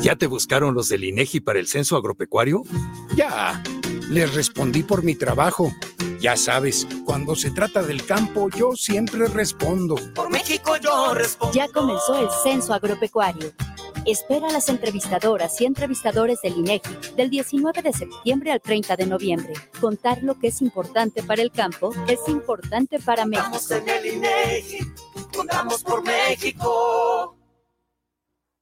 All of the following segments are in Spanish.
¿Ya te buscaron los del INEGI para el censo agropecuario? Ya, les respondí por mi trabajo. Ya sabes, cuando se trata del campo, yo siempre respondo. Por México yo respondo. Ya comenzó el censo agropecuario. Espera a las entrevistadoras y entrevistadores del INEGI del 19 de septiembre al 30 de noviembre. Contar lo que es importante para el campo es importante para México. Estamos en el INEGI, contamos por México.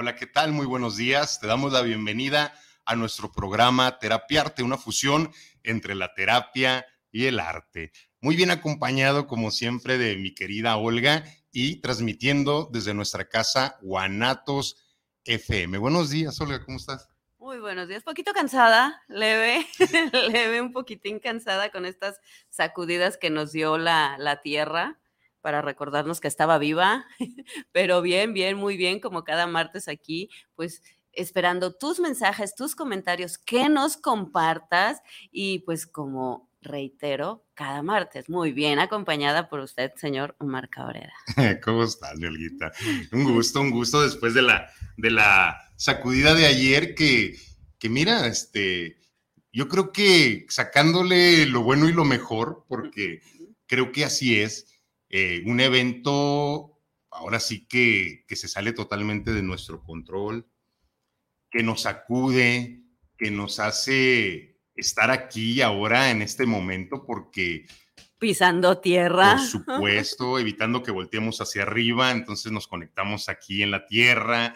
Hola, ¿qué tal? Muy buenos días. Te damos la bienvenida a nuestro programa Terapiarte, una fusión entre la terapia y el arte. Muy bien acompañado, como siempre, de mi querida Olga y transmitiendo desde nuestra casa Guanatos FM. Buenos días, Olga, ¿cómo estás? Muy buenos días, poquito cansada, leve, leve, un poquitín cansada con estas sacudidas que nos dio la, la tierra para recordarnos que estaba viva, pero bien, bien, muy bien, como cada martes aquí, pues esperando tus mensajes, tus comentarios, que nos compartas y pues como reitero, cada martes, muy bien acompañada por usted, señor Omar Cabrera. ¿Cómo estás, Olguita? Un gusto, un gusto después de la, de la sacudida de ayer que, que mira, este, yo creo que sacándole lo bueno y lo mejor, porque creo que así es, eh, un evento ahora sí que, que, se sale totalmente de nuestro control, que nos acude, que nos hace estar aquí ahora en este momento porque... Pisando tierra. Por supuesto, evitando que volteemos hacia arriba, entonces nos conectamos aquí en la tierra.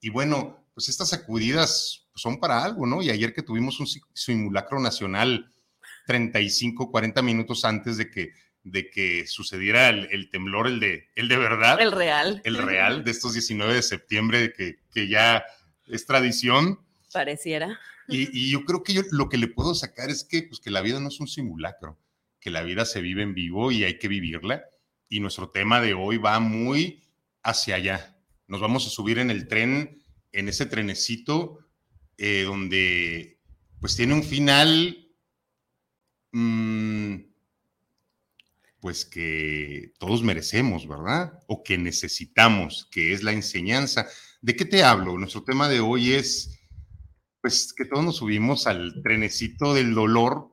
Y bueno, pues estas sacudidas son para algo, ¿no? Y ayer que tuvimos un simulacro nacional 35, 40 minutos antes de que de que sucediera el, temblor, el de, el de verdad. El real. El real de estos 19 de septiembre, que, que ya es tradición. Pareciera. Y, yo creo que yo lo que le puedo sacar es que, pues, que la vida no es un simulacro, que la vida se vive en vivo y hay que vivirla. Y nuestro tema de hoy va muy hacia allá. Nos vamos a subir en el tren, en ese trenecito, eh, donde pues tiene un final... Mmm, pues que todos merecemos, ¿verdad? O que necesitamos, que es la enseñanza. ¿De qué te hablo? Nuestro tema de hoy es, pues, que todos nos subimos al trenecito del dolor,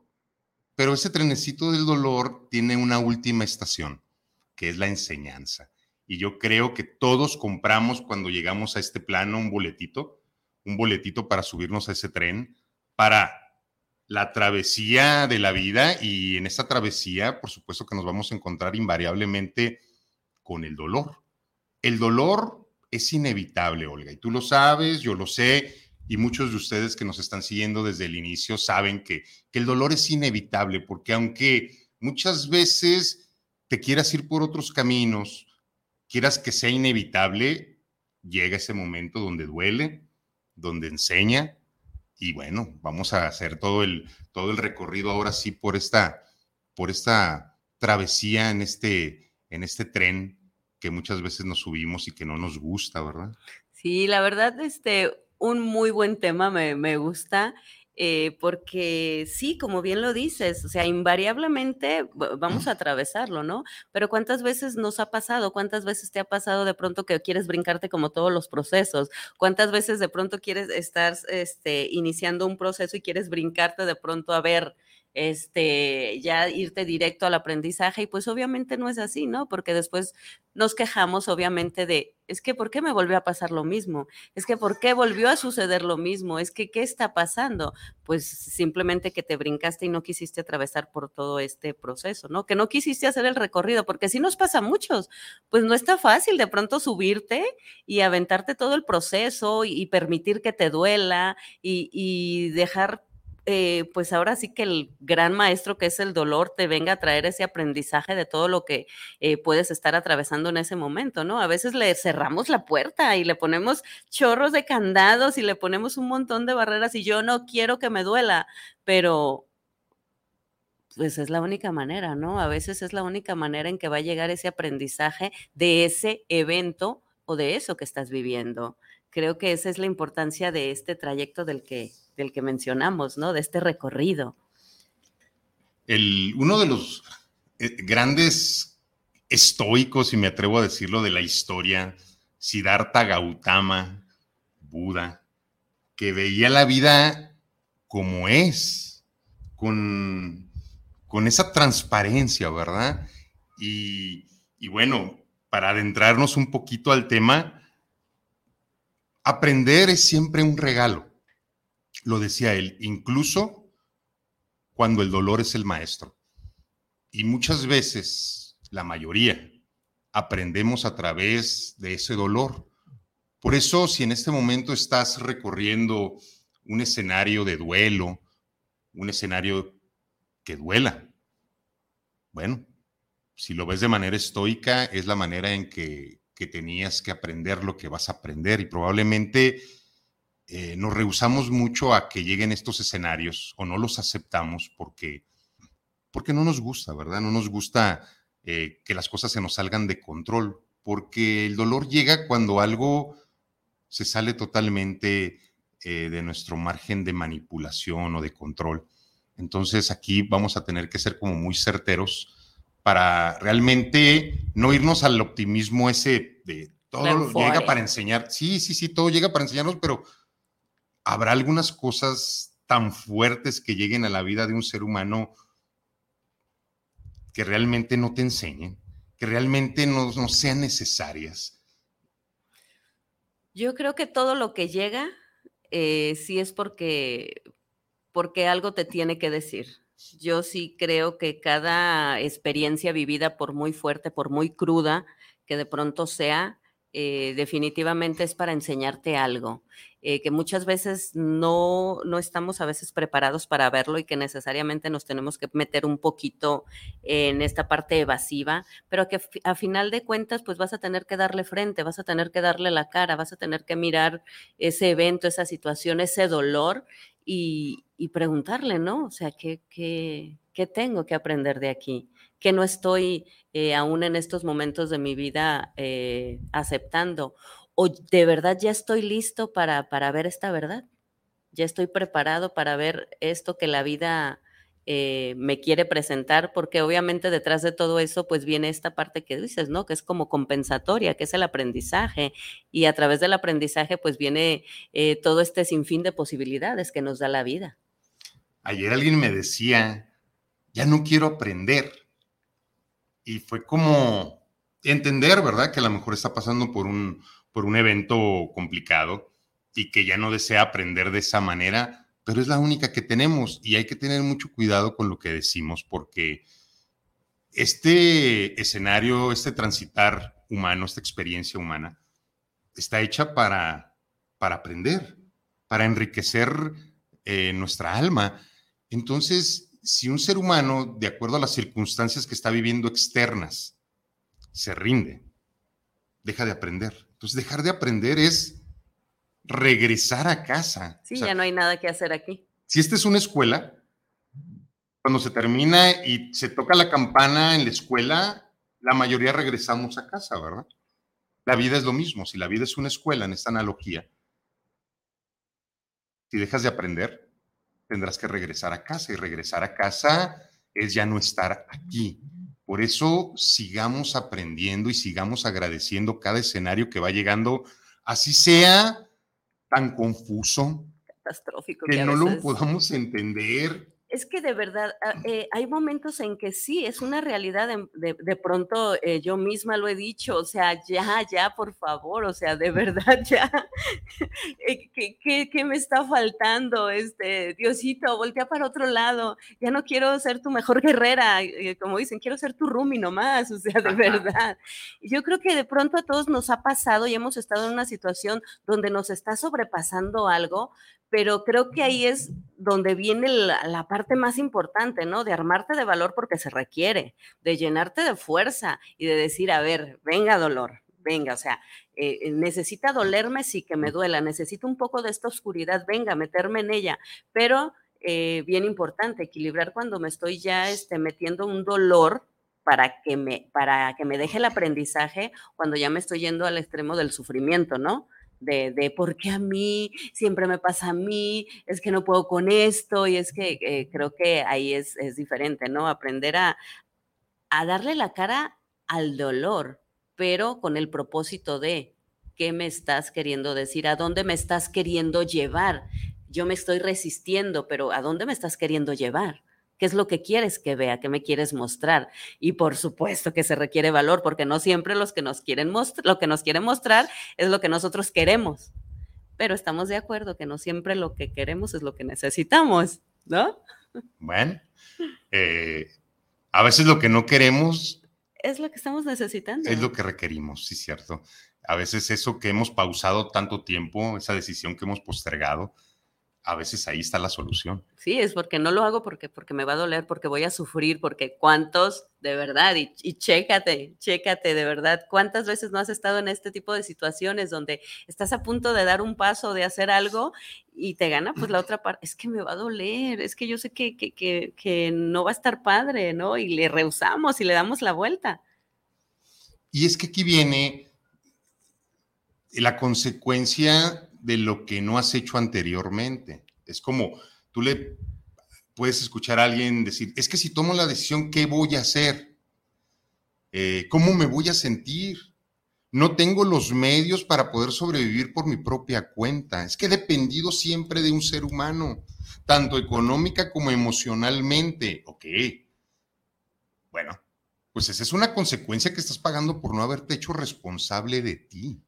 pero ese trenecito del dolor tiene una última estación, que es la enseñanza. Y yo creo que todos compramos cuando llegamos a este plano un boletito, un boletito para subirnos a ese tren, para la travesía de la vida y en esta travesía, por supuesto que nos vamos a encontrar invariablemente con el dolor. El dolor es inevitable, Olga, y tú lo sabes, yo lo sé, y muchos de ustedes que nos están siguiendo desde el inicio saben que, que el dolor es inevitable, porque aunque muchas veces te quieras ir por otros caminos, quieras que sea inevitable, llega ese momento donde duele, donde enseña, y bueno, vamos a hacer todo el, todo el recorrido ahora sí por esta, por esta travesía en este, en este tren que muchas veces nos subimos y que no nos gusta, ¿verdad? Sí, la verdad, este, un muy buen tema, me, me gusta. eh, porque sí, como bien lo dices, o sea, invariablemente vamos a atravesarlo, ¿no? Pero ¿cuántas veces nos ha pasado? ¿Cuántas veces te ha pasado de pronto que quieres brincarte como todos los procesos? ¿Cuántas veces de pronto quieres estar este, iniciando un proceso y quieres brincarte de pronto a ver este, ya irte directo al aprendizaje y pues obviamente no es así, ¿no? Porque después nos quejamos obviamente de, es que ¿por qué me volvió a pasar lo mismo? Es que ¿por qué volvió a suceder lo mismo? Es que ¿qué está pasando? Pues simplemente que te brincaste y no quisiste atravesar por todo este proceso, ¿no? Que no quisiste hacer el recorrido, porque si nos pasa a muchos, pues no está fácil de pronto subirte y aventarte todo el proceso y, permitir que te duela y, y dejar eh, pues ahora sí que el gran maestro que es el dolor te venga a traer ese aprendizaje de todo lo que eh, puedes estar atravesando en ese momento, ¿no? A veces le cerramos la puerta y le ponemos chorros de candados y le ponemos un montón de barreras y yo no quiero que me duela, pero pues es la única manera, ¿no? A veces es la única manera en que va a llegar ese aprendizaje de ese evento o de eso que estás viviendo. Creo que esa es la importancia de este trayecto del que del que mencionamos, ¿no? De este recorrido. El, uno de los eh, grandes estoicos, si me atrevo a decirlo, de la historia, Siddhartha Gautama, Buda, que veía la vida como es, con, con esa transparencia, ¿verdad? Y, y bueno, para adentrarnos un poquito al tema, aprender es siempre un regalo lo decía él, incluso cuando el dolor es el maestro. Y muchas veces, la mayoría, aprendemos a través de ese dolor. Por eso, si en este momento estás recorriendo un escenario de duelo, un escenario que duela, bueno, si lo ves de manera estoica, es la manera en que, que tenías que aprender lo que vas a aprender y probablemente eh, nos rehusamos mucho a que lleguen estos escenarios o no los aceptamos porque, porque no nos gusta, ¿verdad? No nos gusta eh, que las cosas se nos salgan de control, porque el dolor llega cuando algo se sale totalmente eh, de nuestro margen de manipulación o de control. Entonces aquí vamos a tener que ser como muy certeros para realmente no irnos al optimismo ese de todo llega para enseñar. Sí, sí, sí, todo llega para enseñarnos, pero ¿habrá algunas cosas tan fuertes que lleguen a la vida de un ser humano que realmente no te enseñen, que realmente no, sean necesarias? Yo creo que todo lo que llega eh, sí es porque, porque algo te tiene que decir. Yo sí creo que cada experiencia vivida, por muy fuerte, por muy cruda que de pronto sea, eh, definitivamente es para enseñarte algo. Eh, que muchas veces no, no estamos a veces preparados para verlo y que necesariamente nos tenemos que meter un poquito en esta parte evasiva, pero que a final de cuentas pues vas a tener que darle frente, vas a tener que darle la cara, vas a tener que mirar ese evento, esa situación, ese dolor y, preguntarle, ¿no? O sea, ¿qué, qué, qué tengo que aprender de aquí? que no estoy eh, aún en estos momentos de mi vida eh, aceptando o de verdad ya estoy listo para, para ver esta verdad, ya estoy preparado para ver esto que la vida eh, me quiere presentar, porque obviamente detrás de todo eso, pues viene esta parte que dices, ¿no? Que es como compensatoria, que es el aprendizaje, y a través del aprendizaje, pues viene eh, todo este sinfín de posibilidades que nos da la vida. Ayer alguien me decía, ya no quiero aprender, y fue como entender, ¿verdad? Que a lo mejor está pasando por un por un evento complicado y que ya no desea aprender de esa manera, pero es la única que tenemos y hay que tener mucho cuidado con lo que decimos porque este escenario, este transitar humano, esta experiencia humana, está hecha para, para aprender, para enriquecer eh, nuestra alma. Entonces, si un ser humano, de acuerdo a las circunstancias que está viviendo externas, se rinde, deja de aprender. Entonces, dejar de aprender es regresar a casa. Sí, ya no hay nada que hacer aquí. Si esta es una escuela, cuando se termina y se toca la campana en la escuela, la mayoría regresamos a casa, ¿verdad? La vida es lo mismo. Si la vida es una escuela, en esta analogía, si dejas de aprender, tendrás que regresar a casa y regresar a casa es ya no estar aquí. Por eso sigamos aprendiendo y sigamos agradeciendo cada escenario que va llegando, así sea tan confuso, catastrófico, que, que no lo podamos entender. Es que de verdad, ah, eh, hay momentos en que sí, es una realidad, de, de- de pronto eh, yo misma lo he dicho, o sea, ya, ya, por favor, o sea, de verdad, ya, eh, ¿qué, qué- qué me está faltando? Este, Diosito, voltea para otro lado, ya no quiero ser tu mejor guerrera, eh, como dicen, quiero ser tu Rumi nomás, o sea, de verdad. Y Yo creo que de pronto a todos nos ha pasado y hemos estado en una situación donde nos está sobrepasando algo, pero creo que ahí es donde viene la, la parte más importante, ¿no? De armarte de valor porque se requiere, de llenarte de fuerza y de decir, a ver, venga dolor, venga, o sea, eh, eh, necesita dolerme, sí que me duela, necesito un poco de esta oscuridad, venga, meterme en ella, pero eh, bien importante, equilibrar cuando me estoy ya este, metiendo un dolor para que, me, para que me deje el aprendizaje cuando ya me estoy yendo al extremo del sufrimiento, ¿no? De, de por qué a mí, siempre me pasa a mí, es que no puedo con esto, y es que eh, creo que ahí es, es diferente, ¿no? Aprender a, a darle la cara al dolor, pero con el propósito de qué me estás queriendo decir, a dónde me estás queriendo llevar. Yo me estoy resistiendo, pero ¿a dónde me estás queriendo llevar? ¿Qué es lo que quieres que vea? ¿Qué me quieres mostrar? Y por supuesto que se requiere valor, porque no siempre los que nos quieren lo que nos quieren mostrar es lo que nosotros queremos. Pero estamos de acuerdo que no siempre lo que queremos es lo que necesitamos, ¿no? Bueno, eh, a veces lo que no queremos Es lo que estamos necesitando. es lo que requerimos, sí, cierto. A veces eso que hemos pausado tanto tiempo, esa decisión que hemos postergado, a veces ahí está la solución. Sí, es porque no lo hago porque, porque me va a doler, porque voy a sufrir, porque cuántos, de verdad, y, y chécate, chécate, de verdad, cuántas veces no has estado en este tipo de situaciones donde estás a punto de dar un paso, de hacer algo y te gana pues la otra parte, es que me va a doler, es que yo sé que, que, que, que no va a estar padre, ¿no? Y le rehusamos y le damos la vuelta. Y es que aquí viene la consecuencia de lo que no has hecho anteriormente. Es como tú le puedes escuchar a alguien decir, es que si tomo la decisión, ¿qué voy a hacer? Eh, ¿Cómo me voy a sentir? No tengo los medios para poder sobrevivir por mi propia cuenta. Es que he dependido siempre de un ser humano, tanto económica como emocionalmente. Ok. Bueno, pues esa es una consecuencia que estás pagando por no haberte hecho responsable de ti.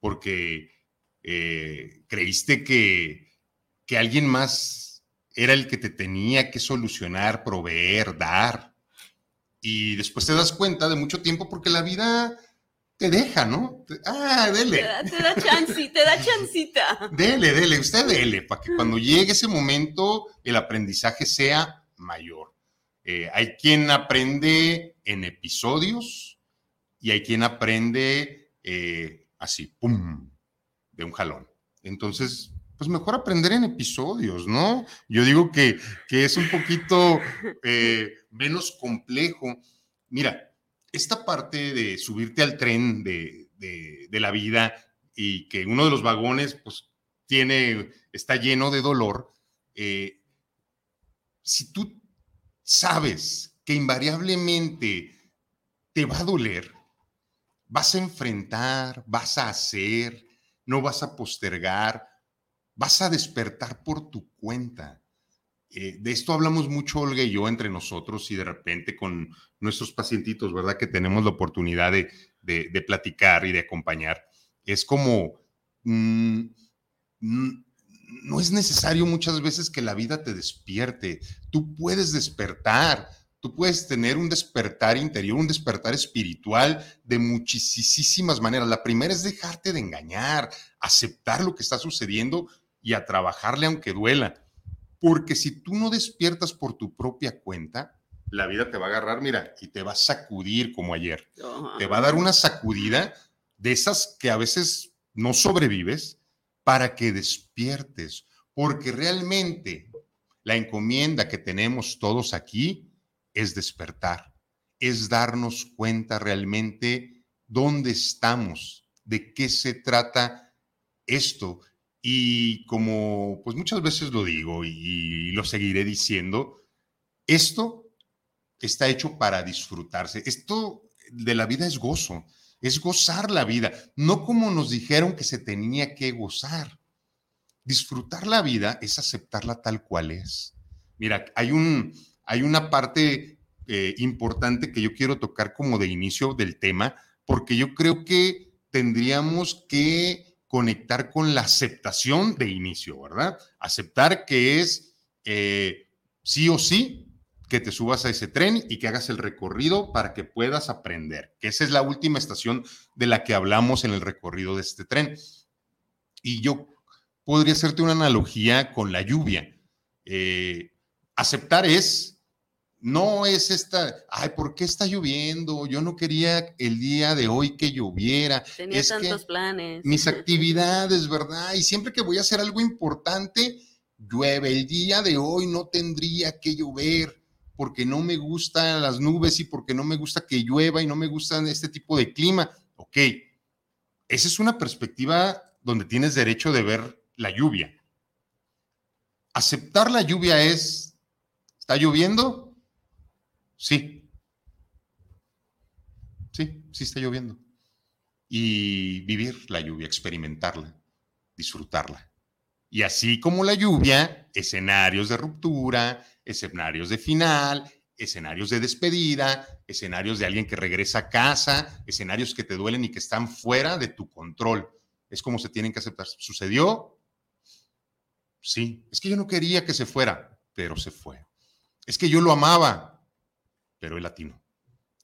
Porque eh, creíste que, que alguien más era el que te tenía que solucionar, proveer, dar. Y después te das cuenta de mucho tiempo porque la vida te deja, ¿no? Te- ah, Te dele, da, te da chanci- te da chancita. dele, dele, usted dele, para que cuando llegue ese momento el aprendizaje sea mayor. Eh, hay quien aprende en episodios y hay quien aprende eh, así, ¡pum!, de un jalón. Entonces, pues mejor aprender en episodios, ¿no? Yo digo que, que es un poquito eh, menos complejo. Mira, esta parte de subirte al tren de, de- la vida y que uno de los vagones, pues, tiene, está lleno de dolor, eh, si tú sabes que invariablemente te va a doler, vas a enfrentar, vas a hacer, no vas a postergar, vas a despertar por tu cuenta. Eh, de esto hablamos mucho Olga y yo entre nosotros y de repente con nuestros pacientitos, ¿verdad? Que tenemos la oportunidad de, de- platicar y de acompañar. Es como, mm, mm, no es necesario muchas veces que la vida te despierte. Tú puedes despertar, tú puedes tener un despertar interior, un despertar espiritual de muchísimas maneras. La primera es dejarte de engañar, aceptar lo que está sucediendo y a trabajarle aunque duela. Porque si tú no despiertas por tu propia cuenta, la vida te va a agarrar, mira, y te va a sacudir como ayer. Te va a dar una sacudida de esas que a veces no sobrevives para que despiertes. Porque realmente la encomienda que tenemos todos aquí es despertar, es darnos cuenta realmente dónde estamos, de qué se trata esto Y como pues muchas veces lo digo y, lo seguiré diciendo, esto está hecho para disfrutarse. Esto de la vida es gozo, es gozar la vida, no como nos dijeron que se tenía que gozar. Disfrutar la vida es aceptarla tal cual es. Mira, hay, un, hay una parte eh, importante que yo quiero tocar como de inicio del tema, porque yo creo que tendríamos que conectar con la aceptación de inicio, ¿verdad? Aceptar que es eh, sí o sí que te subas a ese tren y que hagas el recorrido para que puedas aprender, que esa es la última estación de la que hablamos en el recorrido de este tren. Y yo podría hacerte una analogía con la lluvia. Eh, aceptar es, no es esta, ay, ¿por qué está lloviendo? Yo no quería el día de hoy que lloviera. Tenía tantos planes. Mis actividades, ¿verdad? Y siempre que voy a hacer algo importante, llueve. El día de hoy no tendría que llover porque no me gustan las nubes y porque no me gusta que llueva y no me gusta este tipo de clima. Ok, esa es una perspectiva donde tienes derecho de ver la lluvia. Aceptar la lluvia es, ¿está lloviendo? Sí. Sí, sí está lloviendo. Y vivir la lluvia, experimentarla, disfrutarla. Y así como la lluvia, escenarios de ruptura, escenarios de final, escenarios de despedida, escenarios de alguien que regresa a casa, escenarios que te duelen y que están fuera de tu control. Es como se tienen que aceptar. ¿Sucedió? Sí. Es que yo no quería que se fuera, pero se fue. Es que yo lo amaba, pero él latino.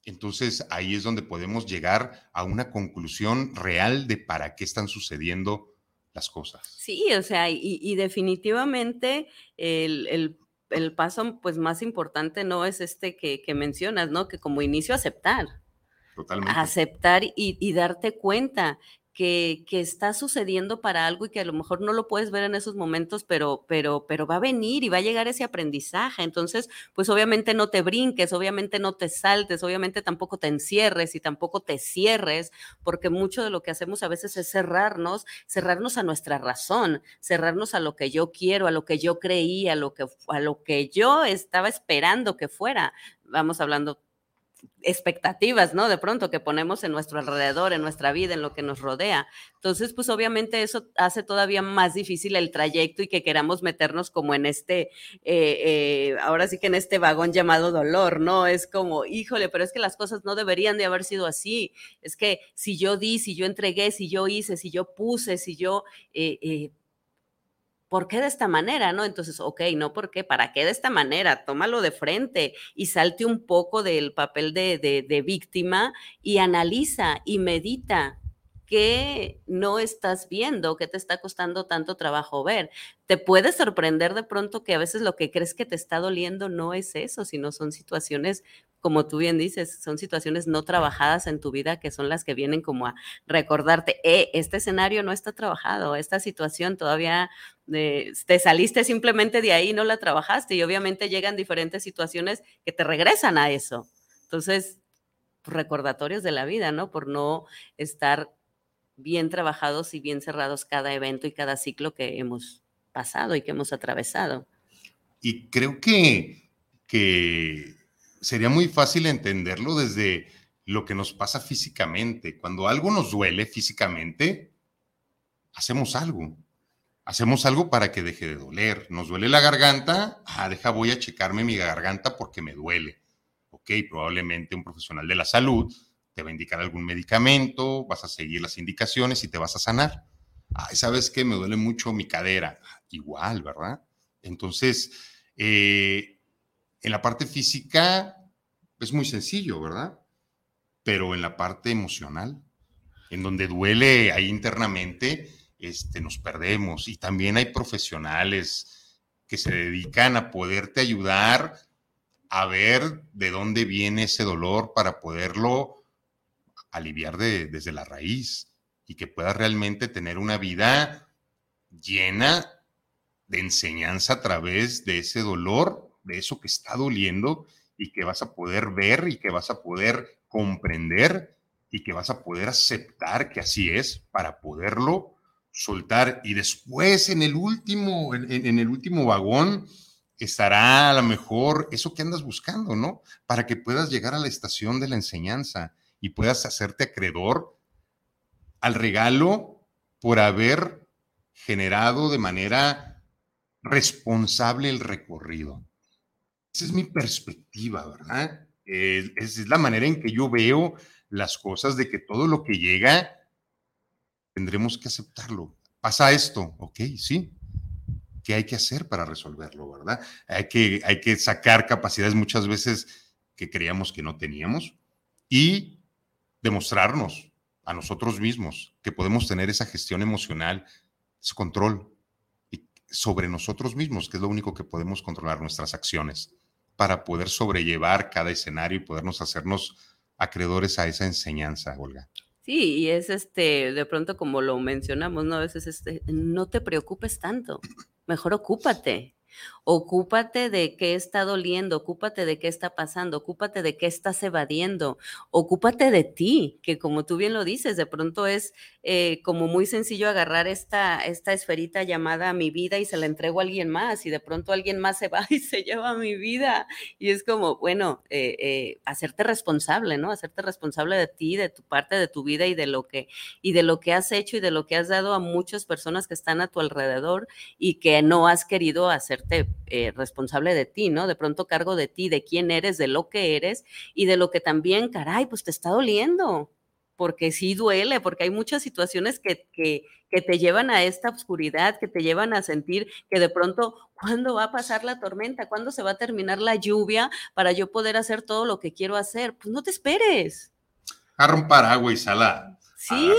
Entonces ahí es donde podemos llegar a una conclusión real de para qué están sucediendo las cosas. Sí, o sea, y, definitivamente el, paso pues más importante no es este que, que, mencionas, ¿no? Que como inicio aceptar. Totalmente. Aceptar y, y darte cuenta que, está sucediendo para algo y que a lo mejor no lo puedes ver en esos momentos, pero, pero, pero va a venir y va a llegar ese aprendizaje. Entonces, pues obviamente no te brinques, obviamente no te saltes, obviamente tampoco te encierres y tampoco te cierres, porque mucho de lo que hacemos a veces es cerrarnos, cerrarnos a nuestra razón, cerrarnos a lo que yo quiero, a lo que yo creía, a lo que, a lo que yo estaba esperando que fuera. Vamos hablando expectativas, ¿no? De pronto que ponemos en nuestro alrededor, en nuestra vida, en lo que nos rodea. Entonces, pues obviamente eso hace todavía más difícil el trayecto y que queramos meternos como en este, eh, eh, ahora sí que en este vagón llamado dolor, ¿no? Es como, híjole, pero es que las cosas no deberían de haber sido así. Es que si yo di, si yo entregué, si yo hice, si yo puse, si yo... Eh, ¿por qué de esta manera? ¿No? Entonces, ok, no, ¿por qué? ¿Para qué de esta manera? Tómalo de frente y salte un poco del papel de, de, víctima y analiza y medita qué no estás viendo, qué te está costando tanto trabajo ver. Te puede sorprender de pronto que a veces lo que crees que te está doliendo no es eso, sino son situaciones como tú bien dices, son situaciones no trabajadas en tu vida que son las que vienen como a recordarte, eh, este escenario no está trabajado, esta situación todavía eh, te saliste simplemente de ahí, no la trabajaste y obviamente llegan diferentes situaciones que te regresan a eso. Entonces, recordatorios de la vida, ¿no? Por no estar bien trabajados y bien cerrados cada evento y cada ciclo que hemos pasado y que hemos atravesado. Y creo que, que sería muy fácil entenderlo desde lo que nos pasa físicamente. Cuando algo nos duele físicamente, hacemos algo. Hacemos algo para que deje de doler. Nos duele la garganta, ah, deja, voy a checarme mi garganta porque me duele. Ok, probablemente un profesional de la salud te va a indicar algún medicamento, vas a seguir las indicaciones y te vas a sanar. Ay, ¿sabes qué? Me duele mucho mi cadera. Igual, ¿verdad? Entonces, eh, en la parte física es muy sencillo, ¿verdad? Pero en la parte emocional, en donde duele ahí internamente, este, nos perdemos. Y también hay profesionales que se dedican a poderte ayudar a ver de dónde viene ese dolor para poderlo aliviar desde la raíz y que puedas realmente tener una vida llena de enseñanza a través de ese dolor de eso que está doliendo y que vas a poder ver y que vas a poder comprender y que vas a poder aceptar que así es para poderlo soltar y después en el último, en, el último vagón estará a lo mejor eso que andas buscando, ¿no? Para que puedas llegar a la estación de la enseñanza y puedas hacerte acreedor al regalo por haber generado de manera responsable el recorrido. Esa es mi perspectiva, ¿verdad? esa es la manera en que yo veo las cosas de que todo lo que llega tendremos que aceptarlo. Pasa esto, ok, sí. ¿Qué hay que hacer para resolverlo, verdad? Hay que, hay que sacar capacidades muchas veces que creíamos que no teníamos y demostrarnos a nosotros mismos que podemos tener esa gestión emocional, ese control sobre nosotros mismos, que es lo único que podemos controlar nuestras acciones para poder sobrellevar cada escenario y podernos hacernos acreedores a esa enseñanza, Olga. Sí, y es este, de pronto como lo mencionamos, ¿no? A veces este, no te preocupes tanto, mejor ocúpate, Ocúpate de qué está doliendo, ocúpate de qué está pasando, ocúpate de qué estás evadiendo, ocúpate de ti, que como tú bien lo dices, de pronto es eh, como muy sencillo agarrar esta, esta esferita llamada mi vida y se la entrego a alguien más y de pronto alguien más se va y se lleva mi vida. Y es como, bueno, eh, eh, hacerte responsable, ¿no? Hacerte responsable de ti, de tu parte de tu vida y de lo que, y de lo que has hecho y de lo que has dado a muchas personas que están a tu alrededor y que no has querido eh, responsable de ti, ¿no? De pronto cargo de ti, de quién eres, de lo que eres y de lo que también, caray, pues te está doliendo, porque sí duele, porque hay muchas situaciones que, que, te llevan a esta oscuridad, que te llevan a sentir que de pronto, ¿cuándo va a pasar la tormenta? ¿Cuándo se va a terminar la lluvia para yo poder hacer todo lo que quiero hacer? Pues no te esperes. A un paraguas y sala Sí,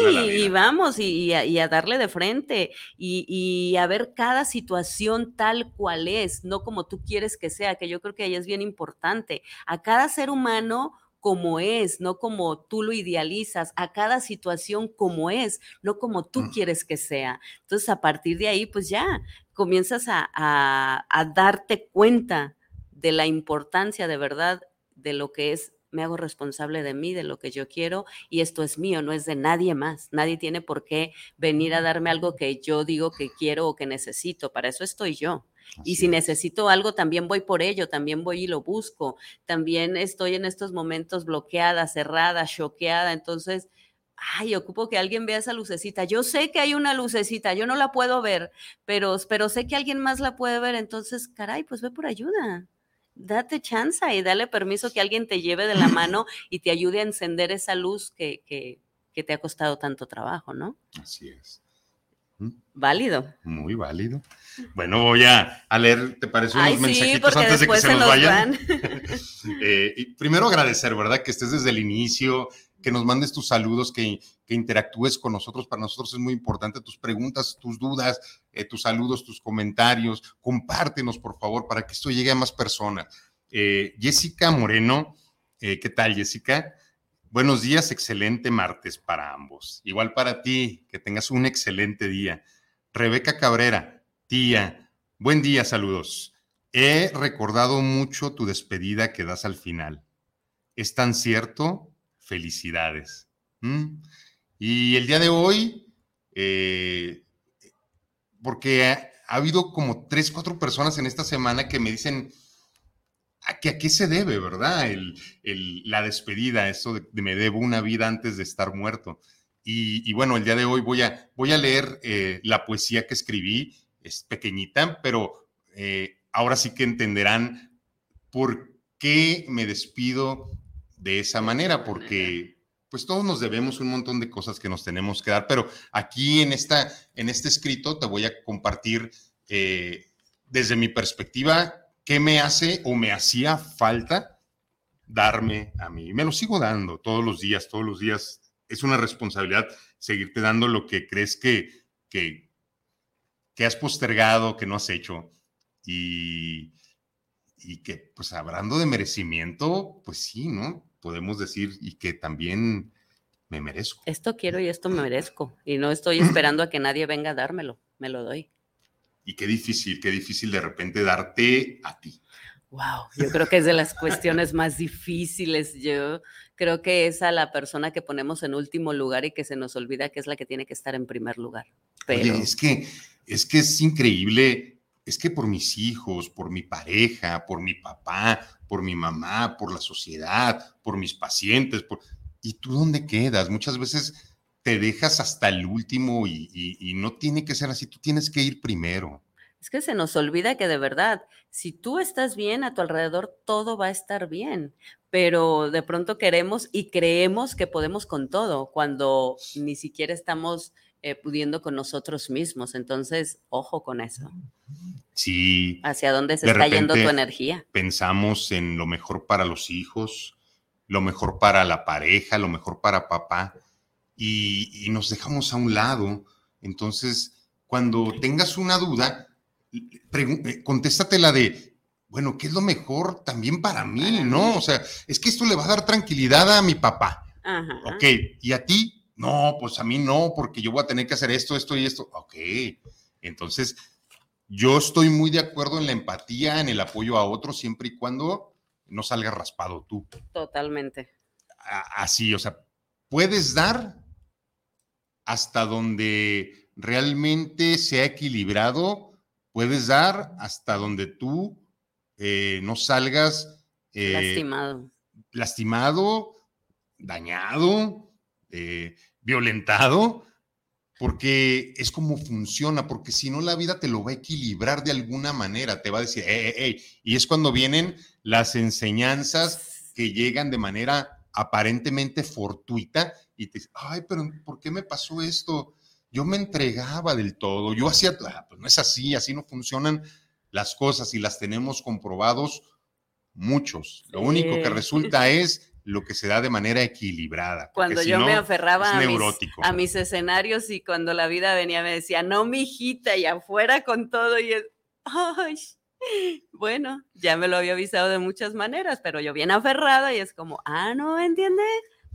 y vamos, y, a, darle de frente, y, a ver cada situación tal cual es, no como tú quieres que sea, que yo creo que ahí es bien importante. A cada ser humano como es, no como tú lo idealizas, a cada situación como es, no como tú mm. quieres que sea. Entonces, a partir de ahí, pues ya comienzas a, a darte cuenta de la importancia de verdad de lo que es me hago responsable de mí, de lo que yo quiero y esto es mío, no es de nadie más. Nadie tiene por qué venir a darme algo que yo digo que quiero o que necesito. Para eso estoy yo. y si necesito algo, también voy por ello, también voy y lo busco. También estoy en estos momentos bloqueada, cerrada, choqueada. Entonces, ay, ocupo que alguien vea esa lucecita. Yo sé que hay una lucecita, yo no la puedo ver, pero, pero sé que alguien más la puede ver. Entonces, caray, pues ve por ayuda date chance y dale permiso que alguien te lleve de la mano y te ayude a encender esa luz que, que, te ha costado tanto trabajo, ¿no? Así es. Válido. Muy válido. Bueno, voy a, leer, ¿te parece unos mensajitos antes de que se, nos, vayan? Eh, primero agradecer, ¿verdad? Que estés desde el inicio, que nos mandes tus saludos, que, interactúes con nosotros. Para nosotros es muy importante tus preguntas, tus dudas, eh, tus saludos, tus comentarios. Compártenos, por favor, para que esto llegue a más personas. Eh, Jessica Moreno, eh, ¿qué tal, Jessica? Buenos días, excelente martes para ambos. Igual para ti, que tengas un excelente día. Rebeca Cabrera, tía, buen día, saludos. He recordado mucho tu despedida que das al final. Es tan cierto felicidades. Y el día de hoy, eh, porque ha, habido como tres, cuatro personas en esta semana que me dicen a, que, a qué se debe, ¿verdad? la despedida, eso de, me debo una vida antes de estar muerto. Y, bueno, el día de hoy voy a, voy a leer eh, la poesía que escribí, es pequeñita, pero eh, ahora sí que entenderán por qué me despido de esa manera, porque pues todos nos debemos un montón de cosas que nos tenemos que dar, pero aquí en, esta, en este escrito te voy a compartir eh, desde mi perspectiva qué me hace o me hacía falta darme a mí. Me lo sigo dando todos los días, todos los días. Es una responsabilidad seguirte dando lo que crees que, que, que has postergado, que no has hecho. Y, y que, pues hablando de merecimiento, pues sí, ¿no? Podemos decir y que también me merezco. Esto quiero y esto me merezco. Y no estoy esperando a que nadie venga a dármelo, me lo doy. Y qué difícil, qué difícil de repente darte a ti. Wow, yo creo que es de las cuestiones más difíciles. Yo creo que es a la persona que ponemos en último lugar y que se nos olvida que es la que tiene que estar en primer lugar. Pero Oye, es que, es que es increíble, es que por mis hijos, por mi pareja, por mi papá, por mi mamá, por la sociedad, por mis pacientes. ¿y tú dónde quedas? Muchas veces te dejas hasta el último y- y no tiene que ser así, tú tienes que ir primero. es que se nos olvida que de verdad, si tú estás bien, a tu alrededor todo va a estar bien. Pero de pronto queremos y creemos que podemos con todo cuando ni siquiera estamos eh, pudiendo con nosotros mismos. Entonces, ojo con eso. Sí, ¿Hacia dónde se está yendo tu energía? pensamos en lo mejor para los hijos, lo mejor para la pareja, lo mejor para papá, y, y nos dejamos a un lado. Entonces, cuando tengas una duda, eh, contéstate de, bueno, ¿qué es lo mejor también para mí? ¿No? O sea, es que esto le va a dar tranquilidad a mi papá. Ajá. Ok, ¿y a ti? No, pues a mí no, porque yo voy a tener que hacer esto, esto y esto. Ok, entonces yo estoy muy de acuerdo en la empatía, en el apoyo a otros, siempre y cuando no salgas raspado tú. Totalmente. Así, o sea, puedes dar hasta donde realmente sea equilibrado, puedes dar hasta donde tú eh, no salgas eh, Lastimado. lastimado, dañado, eh, violentado, porque es como funciona, porque si no la vida te lo va a equilibrar de alguna manera, te va a decir, "Ey, ey, ey", y es cuando vienen las enseñanzas que llegan de manera aparentemente fortuita y te dicen, ay, pero ¿por qué me pasó esto? Yo me entregaba del todo, yo hacía, ah, pues no es así, así no funcionan las cosas y las tenemos comprobados muchos. Lo único que resulta es lo que se da de manera equilibrada. Cuando si yo me aferraba mis, a mis escenarios y cuando la vida venía me decía, no, mi hijita, y afuera con todo, y es, ay, bueno, ya me lo había avisado de muchas maneras, pero yo bien aferrada y es como, ah, no, ¿entiendes?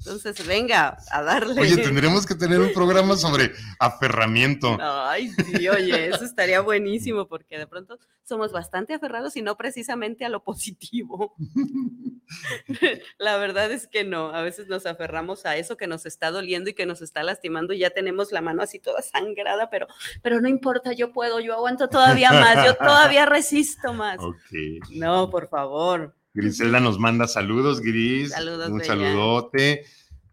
Entonces, venga, a darle. Oye, tendremos que tener un programa sobre aferramiento. Ay, sí, oye, eso estaría buenísimo porque de pronto somos bastante aferrados y no precisamente a lo positivo. La verdad es que no, a veces nos aferramos a eso que nos está doliendo y que nos está lastimando y ya tenemos la mano así toda sangrada, pero, pero no importa, yo puedo, yo aguanto todavía más, yo todavía resisto más. Ok. No, por favor. Griselda nos manda saludos, Gris. Saludos, Un bella. saludote.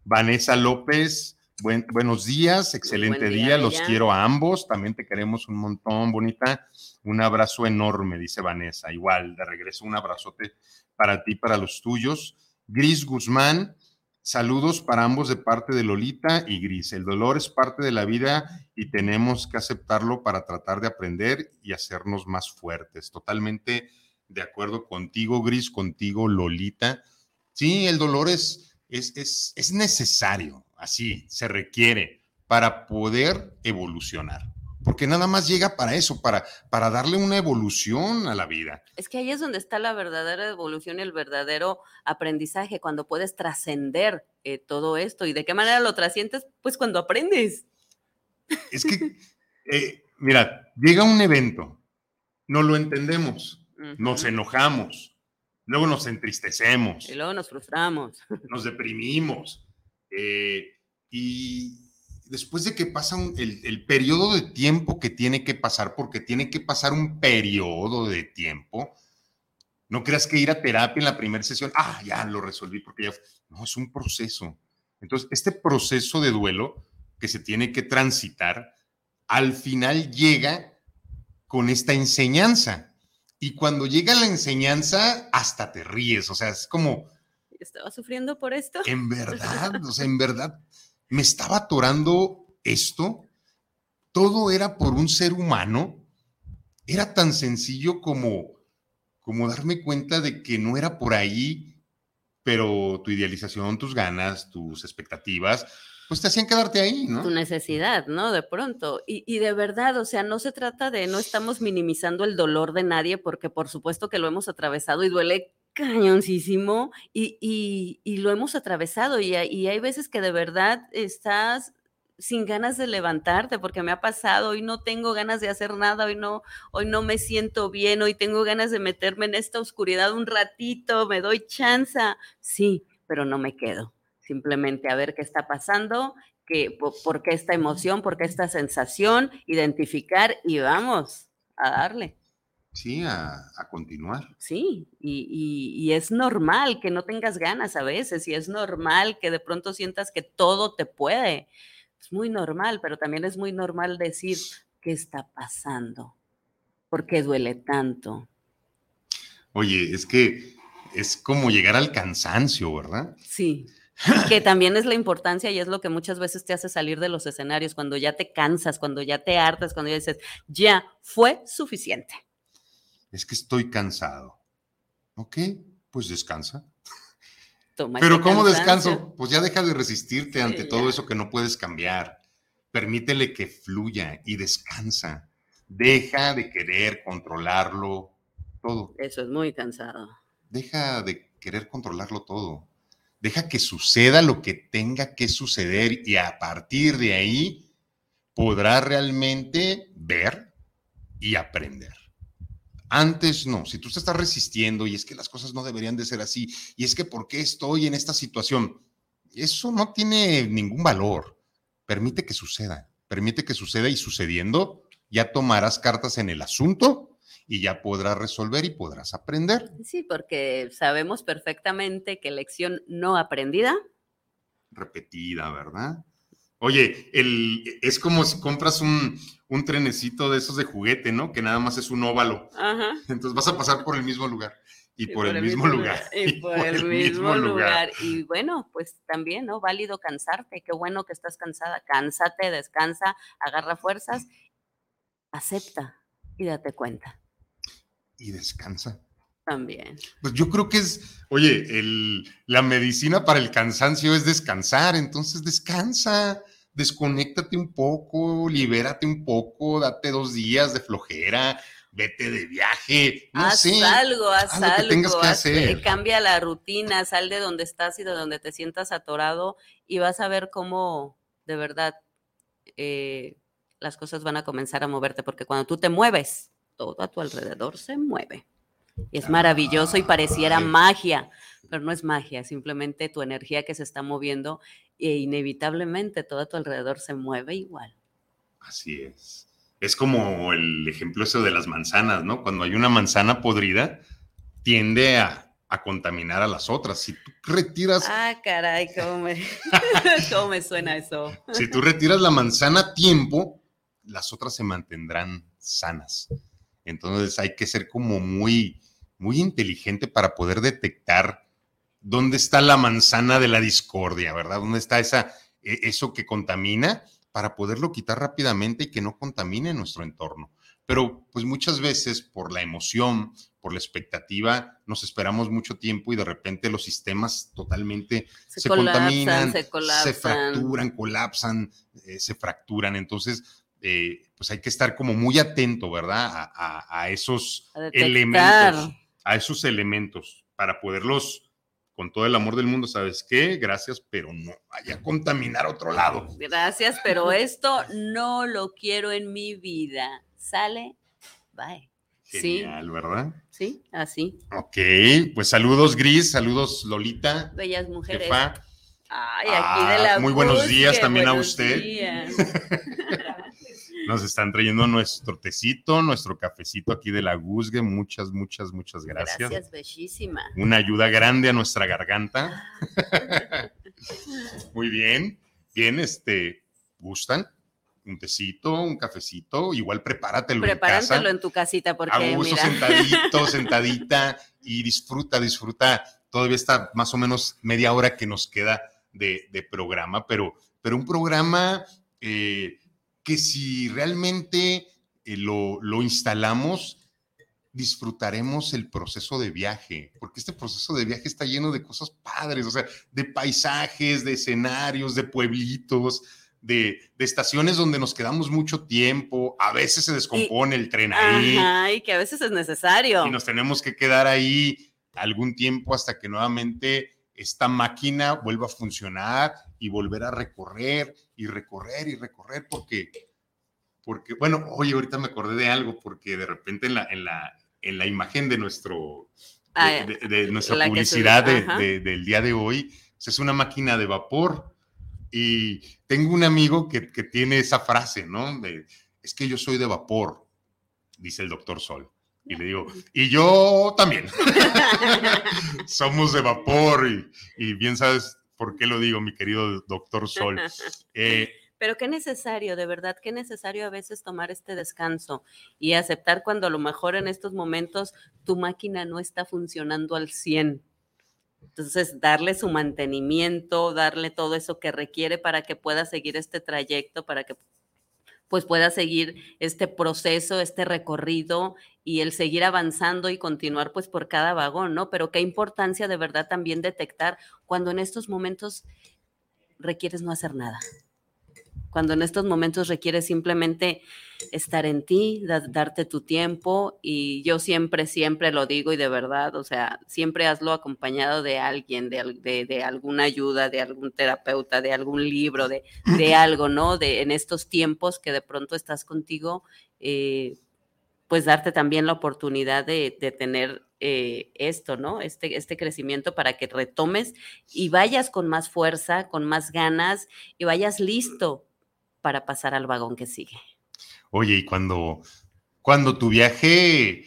Vanessa López, buen- buenos días, excelente buen día, día, los bella. quiero a ambos, también te queremos un montón, bonita. Un abrazo enorme, dice Vanessa. Igual, de regreso, un abrazote para ti, para los tuyos. Gris Guzmán, saludos para ambos de parte de Lolita y Gris. El dolor es parte de la vida y tenemos que aceptarlo para tratar de aprender y hacernos más fuertes. Totalmente de acuerdo contigo, Gris, contigo, Lolita. Sí, el dolor es, es, es, es necesario, así, se requiere para poder evolucionar. Porque nada más llega para eso, para, para darle una evolución a la vida. Es que ahí es donde está la verdadera evolución y el verdadero aprendizaje, cuando puedes trascender eh, todo esto. ¿Y de qué manera lo trascientes? Pues cuando aprendes. Es que, eh, mira, llega un evento, no lo entendemos, nos enojamos, luego nos entristecemos, Y luego nos frustramos. nos deprimimos. eh, y después de que pasa un- el, el periodo de tiempo que tiene que pasar, porque tiene que pasar un periodo de tiempo, no creas que ir a terapia en la primera sesión, ah, ya lo resolví porque ya... No, es un proceso. Entonces, este proceso de duelo que se tiene que transitar, al final llega con esta enseñanza. Y cuando llega la enseñanza, hasta te ríes, o sea, es como, ¿Estaba sufriendo por esto? en verdad, o sea, en verdad, me estaba atorando esto. Todo era por un ser humano. Era tan sencillo como, como darme cuenta de que no era por ahí, pero tu idealización, tus ganas, tus expectativas, pues te hacían quedarte ahí, ¿no? tu necesidad, ¿no? De pronto. Y, y de verdad, o sea, no se trata de, no estamos minimizando el dolor de nadie, porque por supuesto que lo hemos atravesado y duele cañoncísimo y, y- y lo hemos atravesado y, y hay veces que de verdad estás sin ganas de levantarte, porque me ha pasado, hoy no tengo ganas de hacer nada, hoy no, hoy no me siento bien, hoy tengo ganas de meterme en esta oscuridad un ratito, me doy chance, sí, pero no me quedo. Simplemente a ver qué está pasando, qué, por, qué esta emoción, por qué esta sensación, identificar y vamos a darle. Sí, a, continuar. Sí, y, y, es normal que no tengas ganas a veces, y es normal que de pronto sientas que todo te puede es muy normal, pero también es muy normal decir, ¿qué está pasando? ¿Por qué duele tanto? Oye, es que es como llegar al cansancio, ¿verdad? Sí. Que también es la importancia y es lo que muchas veces te hace salir de los escenarios, cuando ya te cansas, cuando ya te hartas, cuando ya dices, ya fue suficiente. Es que estoy cansado. Ok, pues descansa. Pero ¿cómo descanso? Pues ya deja de resistirte ante todo eso que no puedes cambiar. Permítele que fluya y descansa. Deja de querer controlarlo todo. Eso es muy cansado. Deja de querer controlarlo todo. Deja que suceda lo que tenga que suceder y a partir de ahí podrás realmente ver y aprender. Antes no, si tú te estás resistiendo y es que las cosas no deberían de ser así, y es que ¿por qué estoy en esta situación? Eso no tiene ningún valor. Permite que suceda, permite que suceda y sucediendo, ya tomarás cartas en el asunto y ya podrás resolver y podrás aprender. Sí, porque sabemos perfectamente que lección no aprendida. Repetida, ¿verdad? Oye, el, es como si compras un, un trenecito de esos de juguete, ¿no? Que nada más es un óvalo. Ajá. Entonces vas a pasar por el mismo lugar. Y, por, el, mismo lugar. Y, por, el, mismo lugar. Y bueno, pues también, ¿no? Válido cansarte. Qué bueno que estás cansada. Cánsate, descansa, agarra fuerzas, acepta y date cuenta. Y descansa. También. Pues yo creo que es, oye, el, la medicina para el cansancio es descansar, entonces descansa desconéctate un poco, libérate un poco, date dos días de flojera, vete de viaje, no haz algo, haz, algo, tengas que hacer. cambia la rutina, sal de donde estás y de donde te sientas atorado y vas a ver cómo de verdad eh, las cosas van a comenzar a moverte, porque cuando tú te mueves, todo a tu alrededor se mueve. Y es maravilloso y pareciera magia, pero no es magia, simplemente tu energía que se está moviendo e inevitablemente todo a tu alrededor se mueve igual. Así es. Es como el ejemplo eso de las manzanas, ¿no? Cuando hay una manzana podrida, tiende a, contaminar a las otras. Si tú retiras... Ah, caray, ¿cómo me, ¿cómo me suena eso? si tú retiras la manzana a tiempo, las otras se mantendrán sanas. Entonces hay que ser como muy, muy inteligente para poder detectar dónde está la manzana de la discordia, ¿verdad? ¿Dónde está esa, e, eso que contamina para poderlo quitar rápidamente y que no contamine nuestro entorno? Pero pues muchas veces por la emoción, por la expectativa, nos esperamos mucho tiempo y de repente los sistemas totalmente se, contaminan, se, fracturan, colapsan, eh, se fracturan. Entonces, eh, pues hay que estar como muy atento, ¿verdad? A, esos elementos, a esos elementos para poderlos con todo el amor del mundo, ¿sabes qué? Gracias, pero no vaya a contaminar otro lado. Gracias, pero esto no lo quiero en mi vida. ¿Sale? Bye. Genial, ¿verdad? Sí, así. Ok, pues saludos Gris, saludos Lolita. Bellas mujeres. Ay, aquí de la ah, Muy buenos días también a usted. Nos están trayendo nuestro tecito, nuestro cafecito aquí de la Guzgue. Muchas, muchas, muchas gracias. Gracias, bellísima. Una ayuda grande a nuestra garganta. Muy bien. Bien, este, ¿gustan? un tecito, un cafecito, igual prepáratelo en casa. en tu casita porque a gusto, sentadito, sentadita y disfruta, disfruta. Todavía está más o menos media hora que nos queda de, programa, pero, pero un programa eh, que si realmente eh, lo, lo instalamos, disfrutaremos el proceso de viaje, porque este proceso de viaje está lleno de cosas padres, o sea, de paisajes, de escenarios, de pueblitos, de, estaciones donde nos quedamos mucho tiempo, a veces se descompone el tren ahí. Ajá, y que a veces es necesario. Y nos tenemos que quedar ahí algún tiempo hasta que nuevamente esta máquina vuelva a funcionar y volver a recorrer y recorrer y recorrer porque, porque bueno, oye, ahorita me acordé de algo porque de repente en la, en la, en la imagen de nuestro, de, Ah, nuestra la publicidad de- de- del día de hoy, pues, es una máquina de vapor. Y tengo un amigo que, que tiene esa frase, ¿no? De, es que yo soy de vapor, dice el doctor Sol. Y le digo, y yo también. Somos de vapor y, y bien sabes por qué lo digo, mi querido doctor Sol. Eh, Pero qué necesario, de verdad, qué necesario a veces tomar este descanso y aceptar cuando a lo mejor en estos momentos tu máquina no está funcionando al 100. Entonces, darle su mantenimiento, darle todo eso que requiere para que pueda seguir este trayecto, para que pues pueda seguir este proceso, este recorrido y el seguir avanzando y continuar pues por cada vagón, ¿no? Pero qué importancia de verdad también detectar cuando en estos momentos requieres no hacer nada cuando en estos momentos requieres simplemente estar en ti, da- darte tu tiempo y yo siempre, siempre lo digo y de verdad, o sea, siempre hazlo acompañado de alguien, de, de- de alguna ayuda, de algún terapeuta, de algún libro, de, de algo, ¿no? De, en estos tiempos que de pronto estás contigo, eh, pues darte también la oportunidad de, de tener eh, esto, ¿no? Este, este crecimiento para que retomes y vayas con más fuerza, con más ganas y vayas listo para pasar al vagón que sigue. Oye, y cuando, cuando tu viaje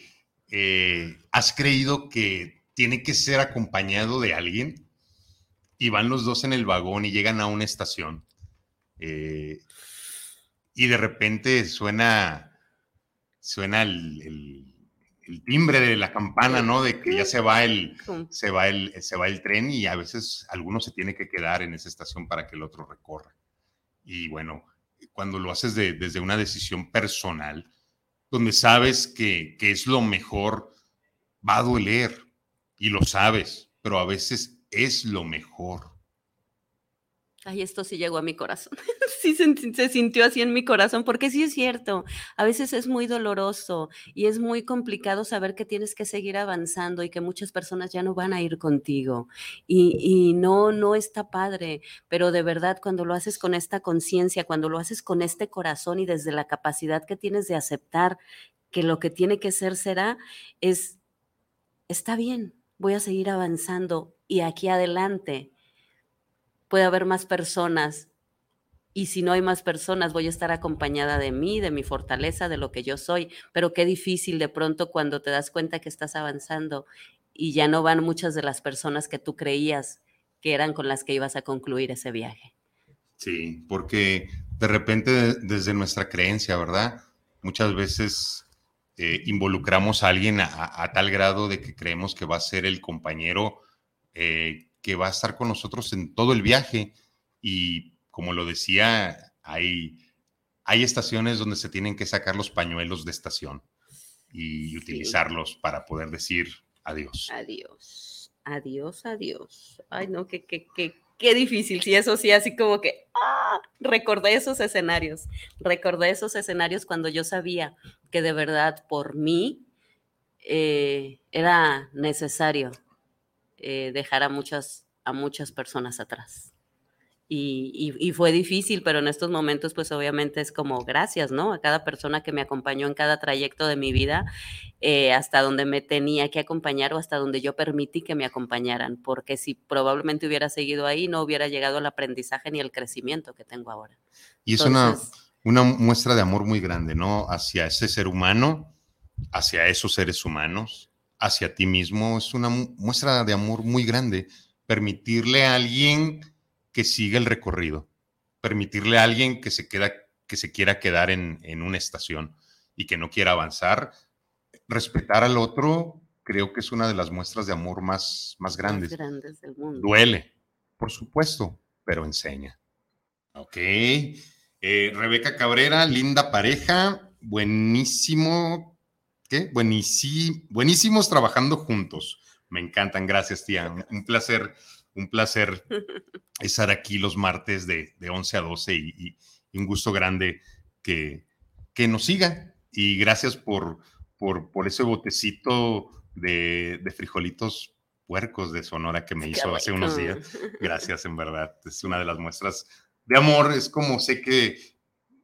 eh, has creído que tiene que ser acompañado de alguien y van los dos en el vagón y llegan a una estación eh, y de repente suena, suena el, el- el timbre de la campana, ¿no? De que ya se va el, se va el, se va el tren y a veces alguno se tiene que quedar en esa estación para que el otro recorra. Y bueno, cuando lo haces de- desde una decisión personal, donde sabes que, que es lo mejor, va a doler y lo sabes, pero a veces es lo mejor. Ay, esto sí llegó a mi corazón. Sí se, sintió así en mi corazón, porque sí es cierto. A veces es muy doloroso y es muy complicado saber que tienes que seguir avanzando y que muchas personas ya no van a ir contigo. Y, y no, no está padre, pero de verdad cuando lo haces con esta conciencia, cuando lo haces con este corazón y desde la capacidad que tienes de aceptar que lo que tiene que ser será, es, está bien, voy a seguir avanzando y aquí adelante puede haber más personas y si no hay más personas voy a estar acompañada de mí, de mi fortaleza, de lo que yo soy, pero qué difícil de pronto cuando te das cuenta que estás avanzando y ya no van muchas de las personas que tú creías que eran con las que ibas a concluir ese viaje. Sí, porque de repente de- desde nuestra creencia, ¿verdad? Muchas veces eh, involucramos a alguien a tal grado de que creemos que va a ser el compañero eh, que va a estar con nosotros en todo el viaje. Y como lo decía, hay, hay estaciones donde se tienen que sacar los pañuelos de estación y utilizarlos para poder decir adiós. Adiós, adiós, adiós. Ay, no, qué, qué, qué, qué difícil. Sí, eso sí, así como que ¡ah! recordé esos escenarios. Recordé esos escenarios cuando yo sabía que de verdad por mí eh, era necesario eh, dejar a muchas, a muchas personas atrás. Y, y- y fue difícil, pero en estos momentos, pues obviamente es como gracias, ¿no? A cada persona que me acompañó en cada trayecto de mi vida, eh, hasta donde me tenía que acompañar o hasta donde yo permití que me acompañaran, porque si probablemente hubiera seguido ahí, no hubiera llegado al aprendizaje ni al crecimiento que tengo ahora. Y es una, una muestra de amor muy grande, ¿no? Hacia ese ser humano, hacia esos seres humanos, hacia ti mismo. Es una mu- muestra de amor muy grande. Permitirle a alguien que siga el recorrido. Permitirle a alguien que se, queda, que se quiera quedar en, en una estación y que no quiera avanzar. Respetar al otro, creo que es una de las muestras de amor más, más grandes del mundo. Duele, por supuesto, pero enseña. Ok. Eh, Rebeca Cabrera, linda pareja, buenísimo. ¿Qué? Buenísimo, buenísimos trabajando juntos. Me encantan, gracias, tía. Un, un placer, un placer estar aquí los martes de, de 11 a 12 y, un gusto grande que, que nos siga. Y gracias por, por, por ese botecito de, de frijolitos puercos de Sonora que me hizo hace unos días. Gracias, en verdad. Es una de las muestras de amor. Es como sé que,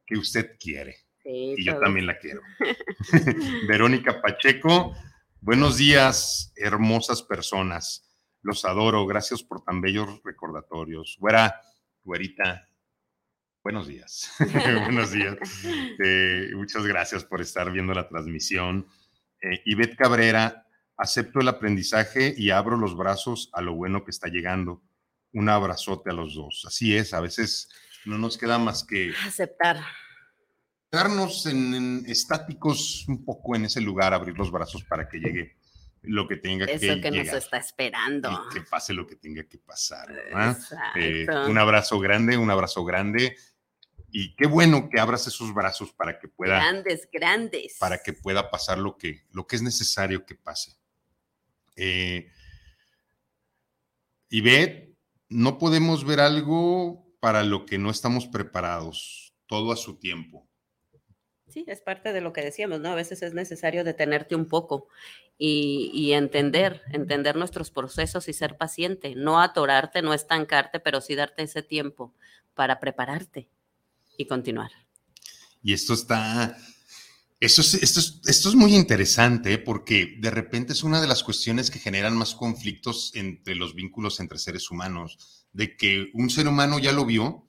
que usted quiere. Y yo también la quiero. Verónica Pacheco, buenos días, hermosas personas. Los adoro. Gracias por tan bellos recordatorios. Güera, güerita, buenos días. buenos días. Eh, muchas gracias por estar viendo la transmisión. Eh, Ivette Cabrera, acepto el aprendizaje y abro los brazos a lo bueno que está llegando. Un abrazote a los dos. Así es, a veces no nos queda más que aceptar. Quedarnos en, estáticos un poco en ese lugar, abrir los brazos para que llegue lo que tenga que Eso que nos está esperando. Y que pase lo que tenga que pasar. Eh, un abrazo grande, un abrazo grande. Y qué bueno que abras esos brazos para que pueda. Grandes, grandes. Para que pueda pasar lo que, lo que es necesario que pase. Eh, y ve, no podemos ver algo para lo que no estamos preparados, todo a su tiempo. Sí, es parte de lo que decíamos, ¿no? A veces es necesario detenerte un poco y, y, entender, entender nuestros procesos y ser paciente, no atorarte, no estancarte, pero sí darte ese tiempo para prepararte y continuar. Y esto está, esto es, esto, es, esto es, muy interesante porque de repente es una de las cuestiones que generan más conflictos entre los vínculos entre seres humanos, de que un ser humano ya lo vio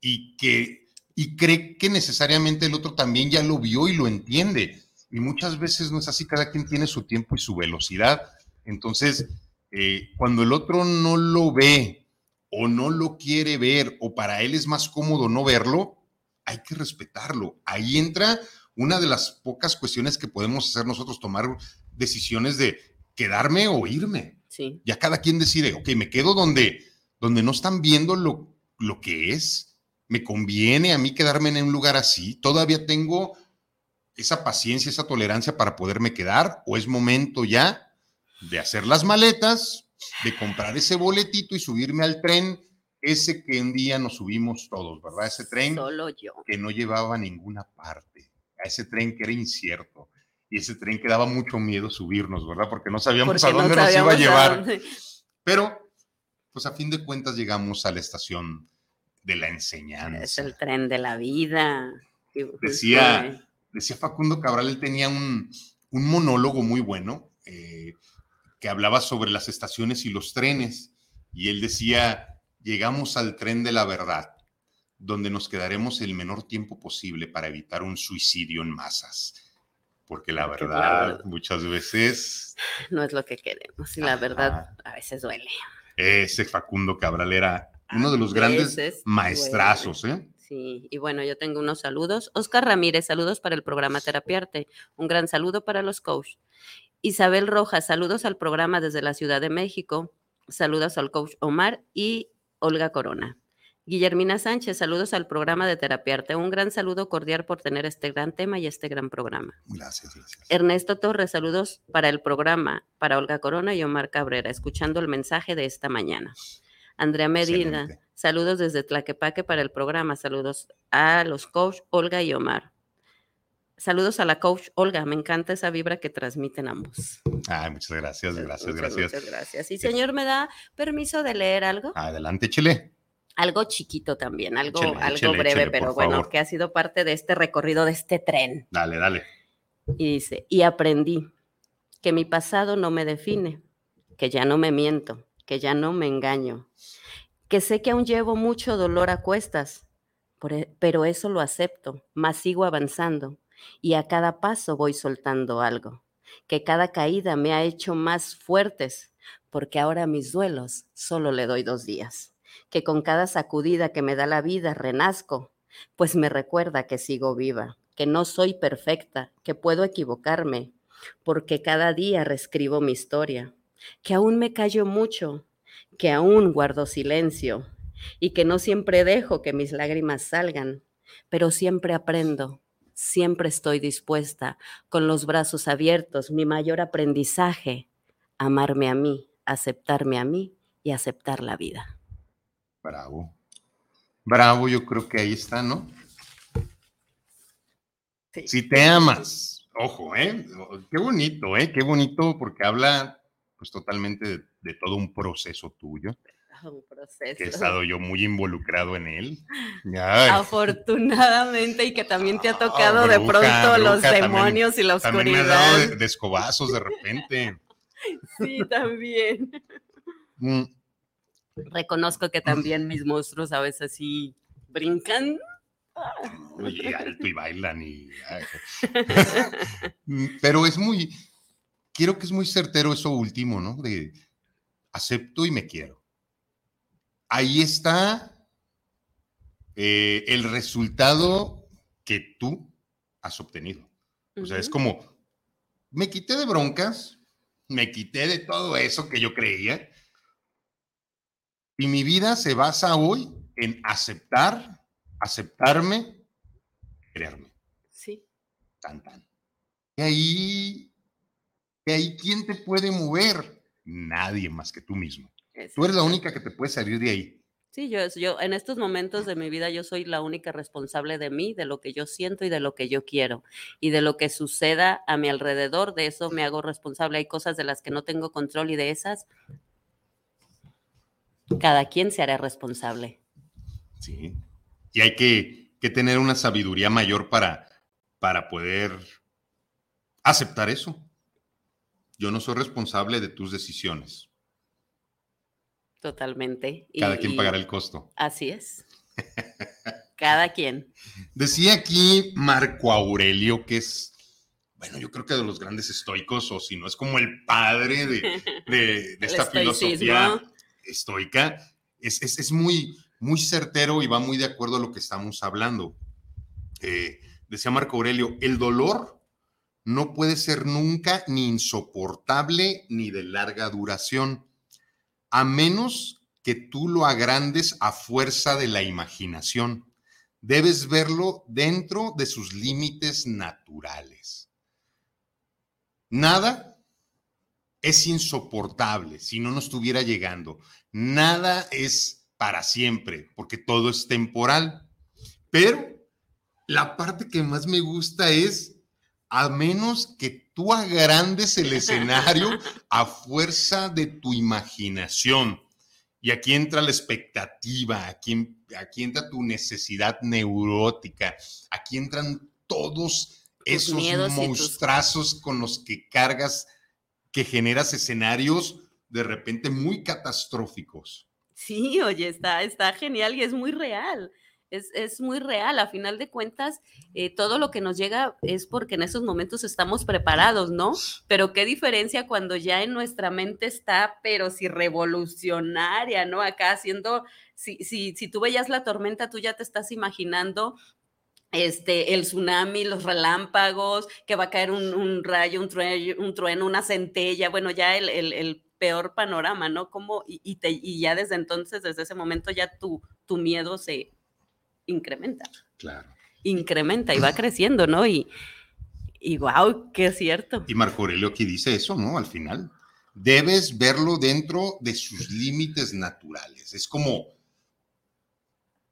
y que y cree que necesariamente el otro también ya lo vio y lo entiende. Y muchas veces no es así, cada quien tiene su tiempo y su velocidad. Entonces, eh, cuando el otro no lo ve o no lo quiere ver o para él es más cómodo no verlo, hay que respetarlo. Ahí entra una de las pocas cuestiones que podemos hacer nosotros, tomar decisiones de quedarme o irme. Sí. Ya cada quien decide, ok, me quedo donde, donde no están viendo lo, lo que es. Me conviene a mí quedarme en un lugar así. Todavía tengo esa paciencia, esa tolerancia para poderme quedar o es momento ya de hacer las maletas, de comprar ese boletito y subirme al tren, ese que un día nos subimos todos, ¿verdad? Ese tren que no llevaba a ninguna parte, a ese tren que era incierto y ese tren que daba mucho miedo subirnos, ¿verdad? Porque no sabíamos a dónde nos iba a llevar. Pero, pues a fin de cuentas llegamos a la estación de la enseñanza. Es el tren de la vida. Decía, decía Facundo Cabral, él tenía un, un monólogo muy bueno. Eh, que hablaba sobre las estaciones y los trenes, y él decía, llegamos al tren de la verdad, donde nos quedaremos el menor tiempo posible para evitar un suicidio en masas. Porque la verdad, muchas veces... No es lo que queremos, y la verdad a veces duele. Ese Facundo Cabral era uno de los grandes maestrazos, ¿eh? Sí, y bueno, yo tengo unos saludos. Oscar Ramírez, saludos para el programa Terapiarte. Un gran saludo para los coaches. Isabel Rojas, saludos al programa desde la Ciudad de México. Saludos al coach Omar y Olga Corona. Guillermina Sánchez, saludos al programa de Terapiarte. Un gran saludo cordial por tener este gran tema y este gran programa. Gracias, gracias. Ernesto Torres, saludos para el programa, para Olga Corona y Omar Cabrera, escuchando el mensaje de esta mañana. Andrea Medina, saludos desde Tlaquepaque para el programa. Saludos a los coach Olga y Omar. Saludos a la coach Olga, me encanta esa vibra que transmiten ambos. Ay, muchas gracias, gracias, gracias. Muchas gracias. Y señor, ¿me da permiso de leer algo? Adelante, Chile. Algo chiquito también, algo, algo breve, pero bueno, que ha sido parte de este recorrido de este tren. Dale, dale. Y dice, y aprendí que mi pasado no me define, que ya no me miento, que ya no me engaño, que sé que aún llevo mucho dolor a cuestas, e, pero eso lo acepto, más sigo avanzando y a cada paso voy soltando algo, que cada caída me ha hecho más fuertes, porque ahora mis duelos solo le doy dos días, que con cada sacudida que me da la vida renazco, pues me recuerda que sigo viva, que no soy perfecta, que puedo equivocarme, porque cada día reescribo mi historia, que aún me callo mucho, que aún guardo silencio y que no siempre dejo que mis lágrimas salgan, pero siempre aprendo siempre estoy dispuesta, con los brazos abiertos, mi mayor aprendizaje, amarme a mí, aceptarme a mí y aceptar la vida. Bravo. Bravo, yo creo que ahí está, ¿no? Si te amas, ojo, ¿eh? Qué bonito, ¿eh? Qué bonito porque habla pues totalmente de, de todo un proceso tuyo, Un proceso. que he estado yo muy involucrado en él. Ay, Afortunadamente, y que también te ha Ah, tocado de bruja, pronto los también- demonios y la también me ha dado oscuridad. de, de escobazos de repente. Sí, también. Mm, Reconozco que también mis monstruos a veces sí brincan. Oye, alto y bailan y... Mm, Pero es muy, quiero que es muy certero eso último, ¿no? De acepto y me quiero. Ahí está eh, el resultado que tú has obtenido. O sea, es como, me quité de broncas, me quité de todo eso que yo creía, y mi vida se basa hoy en aceptar, aceptarme, quererme. Sí. Tan, tan. Y ahí, ahí, ¿quién te puede mover? Nadie más que tú mismo. Tú eres la única que te puede salir de ahí. Sí, yo, yo en estos momentos de mi vida yo soy la única responsable de mí, de lo que yo siento y de lo que yo quiero. Y de lo que suceda a mi alrededor, de eso me hago responsable. Hay cosas de las que no tengo control y de esas cada quien se hará responsable. Sí. Y hay que, que tener una sabiduría mayor para, para poder aceptar eso. Yo no soy responsable de tus decisiones. Totalmente. Y- Cada quien pagará el costo. Así es. Cada quien. Decía aquí Marco Aurelio, que es, bueno, yo creo que de los grandes estoicos, o si no, es como el padre de, de- esta filosofía estoica. Es, es- es muy, muy certero y va muy de acuerdo a lo que estamos hablando. Eh, decía Marco Aurelio, el dolor no puede ser nunca ni insoportable ni de larga duración, a menos que tú lo agrandes a fuerza de la imaginación. Debes verlo dentro de sus límites naturales. Nada es insoportable si no nos estuviera llegando. Nada es para siempre, porque todo es temporal. Pero la parte que más me gusta es, a menos que tú agrandes el escenario a fuerza de tu imaginación. Y aquí entra la expectativa, aquí, aquí entra tu necesidad neurótica, aquí entran todos esos tus- monstrazos con los que cargas, que generas escenarios de repente muy catastróficos. Sí, oye, está, está genial y es muy real. Es, es muy real. A final de cuentas, eh, todo lo que nos llega es porque en esos momentos estamos preparados, ¿no? Pero qué diferencia cuando ya en nuestra mente está, pero si revolucionaria, ¿no? Acá haciendo, si, si, si tú veías la tormenta, tú ya te estás imaginando este, el tsunami, los relámpagos, que va a caer un, un rayo, un trueno, un trueno, una centella, bueno, ya el, el- peor panorama, ¿no? Como, y, y te- y ya desde entonces, desde ese momento, ya tu, tu miedo se incrementa, Claro. incrementa y va creciendo, ¿no? Y, y wow, qué cierto. Y Marco Aurelio aquí dice eso, ¿no? Al final. Debes verlo dentro de sus límites naturales. Es como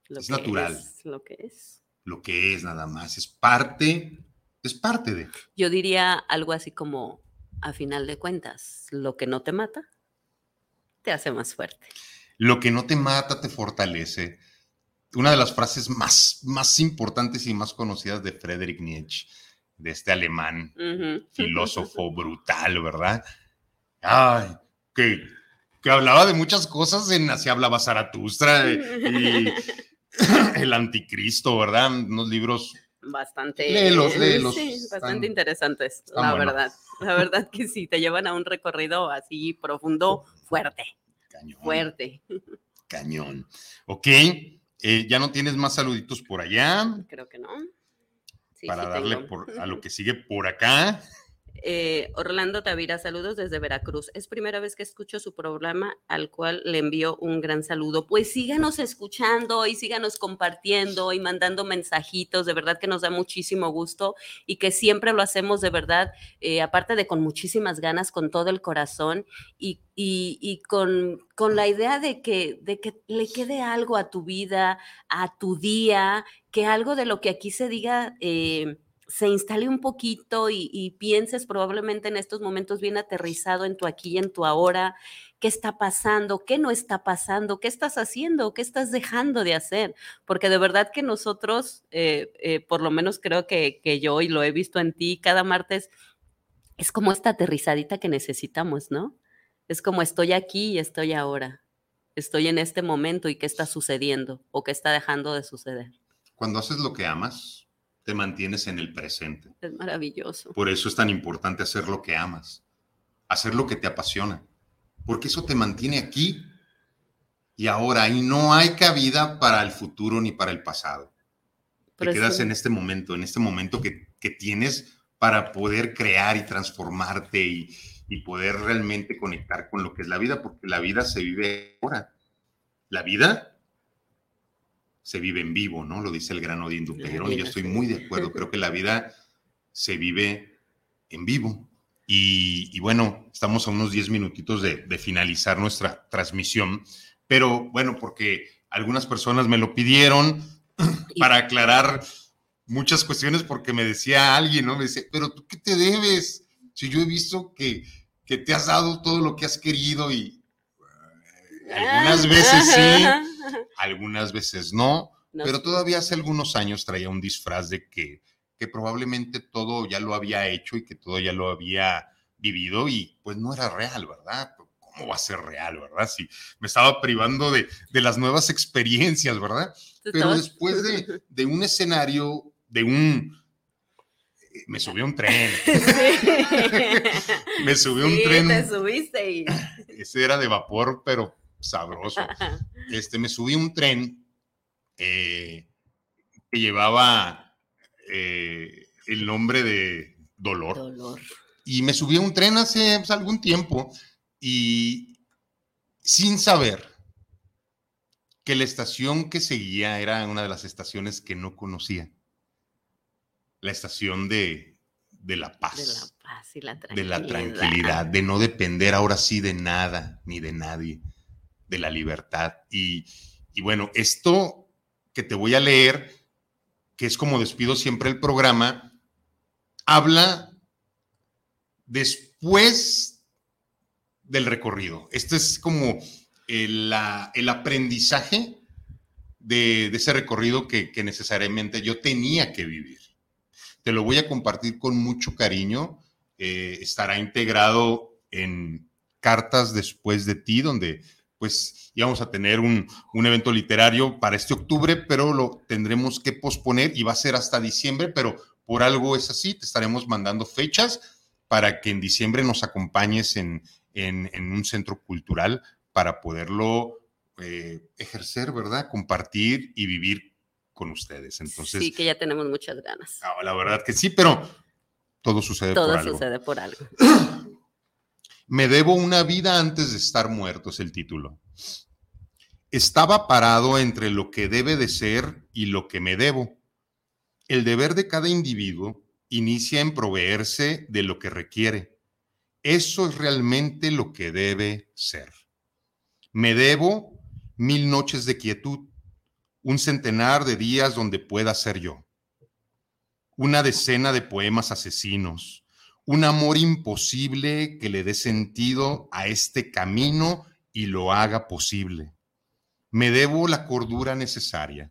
Lo es que natural. es, lo que es. lo que es nada más. Es parte, es parte de. Yo diría algo así como, a final de cuentas, lo que no te mata, te hace más fuerte. Lo que no te mata te fortalece. Una de las frases más, más importantes y más conocidas de Friedrich Nietzsche, de este alemán filósofo brutal, ¿verdad? Ay, que, que hablaba de muchas cosas, en así hablaba Zaratustra y el anticristo, ¿verdad? Unos libros Bastante. Léelos, léelos. Sí, Están- bastante interesantes, están la buenos. verdad. La verdad que sí, te llevan a un recorrido así profundo, fuerte, cañón, fuerte. cañón. Ok, eh, ya no tienes más saluditos por allá Creo que no. Sí, para sí darle por, a lo que sigue por acá. Eh, Orlando Tavira, saludos desde Veracruz. Es primera vez que escucho su programa, al cual le envío un gran saludo. Pues síganos escuchando y síganos compartiendo y mandando mensajitos. De verdad que nos da muchísimo gusto y que siempre lo hacemos de verdad, eh, aparte de con muchísimas ganas, con todo el corazón y, con, la idea de que, de que le quede algo a tu vida, a tu día, que algo de lo que aquí se diga. eh, se instale un poquito y, pienses probablemente en estos momentos bien aterrizado en tu aquí y en tu ahora, qué está pasando, qué no está pasando, qué estás haciendo, qué estás dejando de hacer, porque de verdad que nosotros, eh, eh, por lo menos creo que, que yo y lo he visto en ti cada martes, es como esta aterrizadita que necesitamos, ¿no? Es como estoy aquí y estoy ahora, estoy en este momento y qué está sucediendo o qué está dejando de suceder. Cuando haces lo que amas, te mantienes en el presente. Es maravilloso. Por eso es tan importante hacer lo que amas, hacer lo que te apasiona, porque eso te mantiene aquí y ahora y no hay cabida para el futuro ni para el pasado. te quedas en este momento, en este momento que, tienes para poder crear y transformarte y, y poder realmente conectar con lo que es la vida, porque la vida se vive ahora. La vida se vive en vivo, ¿no? Lo dice el gran Odín Duperón, y yo estoy muy de acuerdo. Creo que la vida se vive en vivo. Y, bueno, estamos a unos 10 minutitos de, finalizar nuestra transmisión, pero bueno, porque algunas personas me lo pidieron para aclarar muchas cuestiones, porque me decía alguien, ¿no? Me dice, pero tú qué te debes? Si yo he visto que, que te has dado todo lo que has querido y eh, algunas veces sí, algunas veces no, pero todavía hace algunos años traía un disfraz de que, que probablemente todo ya lo había hecho y que todo ya lo había vivido y pues no era real, ¿verdad? ¿Cómo va a ser real, verdad? Si me estaba privando de, de las nuevas experiencias, ¿verdad? Pero después de, de un escenario, de un, eh, me subió un tren. me subió un tren. Te subiste y... Ese era de vapor, pero sabroso. Este, me subí un tren eh, que llevaba eh, el nombre de Dolor. Y me subí a un tren hace pues, algún tiempo y sin saber que la estación que seguía era una de las estaciones que no conocía. La estación de, de la paz. De la paz y la tranquilidad. De la tranquilidad, de no depender ahora sí de nada ni de nadie de la libertad. Y, bueno, esto que te voy a leer, que es como despido siempre el programa, habla después del recorrido. Este es como el, el aprendizaje de, ese recorrido que, necesariamente yo tenía que vivir. Te lo voy a compartir con mucho cariño. Eh, estará integrado en Cartas después de ti, donde pues íbamos a tener un, evento literario para este octubre, pero lo tendremos que posponer y va a ser hasta diciembre, pero por algo es así, te estaremos mandando fechas para que en diciembre nos acompañes en, un centro cultural para poderlo eh, ejercer, ¿verdad? Compartir y vivir con ustedes. Entonces, sí, que ya tenemos muchas ganas. Ah, la verdad que sí, pero todo sucede por algo. Todo sucede por algo. Me debo una vida antes de estar muerto, es el título. Estaba parado entre lo que debe de ser y lo que me debo. El deber de cada individuo inicia en proveerse de lo que requiere. Eso es realmente lo que debe ser. Me debo mil noches de quietud, un centenar de días donde pueda ser yo, una decena de poemas asesinos, un amor imposible que le dé sentido a este camino y lo haga posible. Me debo la cordura necesaria.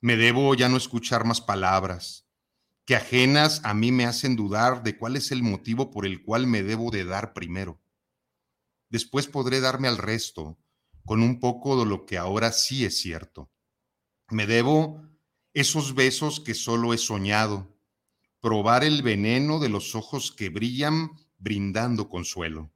Me debo ya no escuchar más palabras que ajenas a mí me hacen dudar de cuál es el motivo por el cual me debo de dar primero. Después podré darme al resto con un poco de lo que ahora sí es cierto. Me debo esos besos que solo he soñado, probar el veneno de los ojos que brillan brindando consuelo.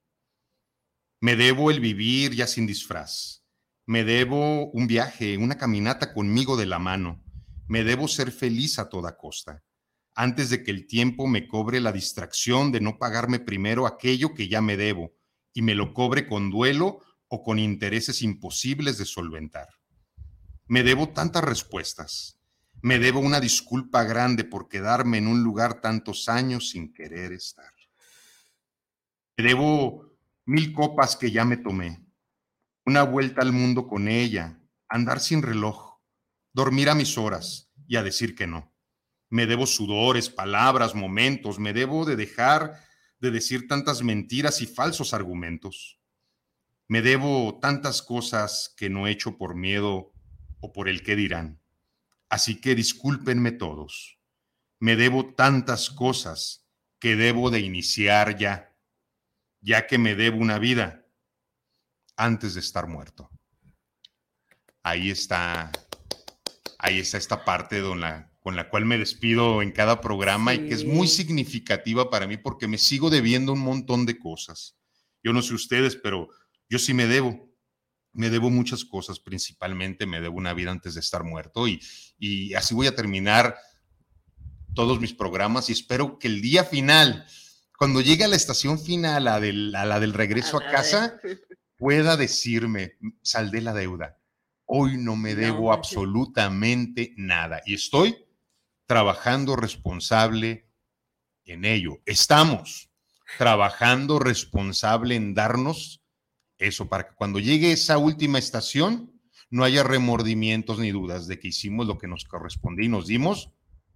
Me debo el vivir ya sin disfraz. Me debo un viaje, una caminata conmigo de la mano. Me debo ser feliz a toda costa, antes de que el tiempo me cobre la distracción de no pagarme primero aquello que ya me debo y me lo cobre con duelo o con intereses imposibles de solventar. Me debo tantas respuestas, me debo una disculpa grande por quedarme en un lugar tantos años sin querer estar. Me debo mil copas que ya me tomé, una vuelta al mundo con ella, andar sin reloj, dormir a mis horas y a decir que no. Me debo sudores, palabras, momentos. Me debo de dejar de decir tantas mentiras y falsos argumentos. Me debo tantas cosas que no he hecho por miedo o por el que dirán. Así que discúlpenme todos. Me debo tantas cosas que debo de iniciar ya, ya que me debo una vida antes de estar muerto. Ahí está, ahí está esta parte con la, con la cual me despido en cada programa y que es muy significativa para mí porque me sigo debiendo un montón de cosas. Yo no sé ustedes, pero yo sí me debo. Me debo muchas cosas, principalmente me debo una vida antes de estar muerto y, y así voy a terminar todos mis programas y espero que el día final, cuando llegue a la estación final, a, del, a la del regreso a, casa, pueda decirme, saldé la deuda. Hoy no me debo absolutamente nada y estoy trabajando responsable en ello. Estamos trabajando responsable en darnos eso, para que cuando llegue esa última estación no haya remordimientos ni dudas de que hicimos lo que nos correspondía y nos dimos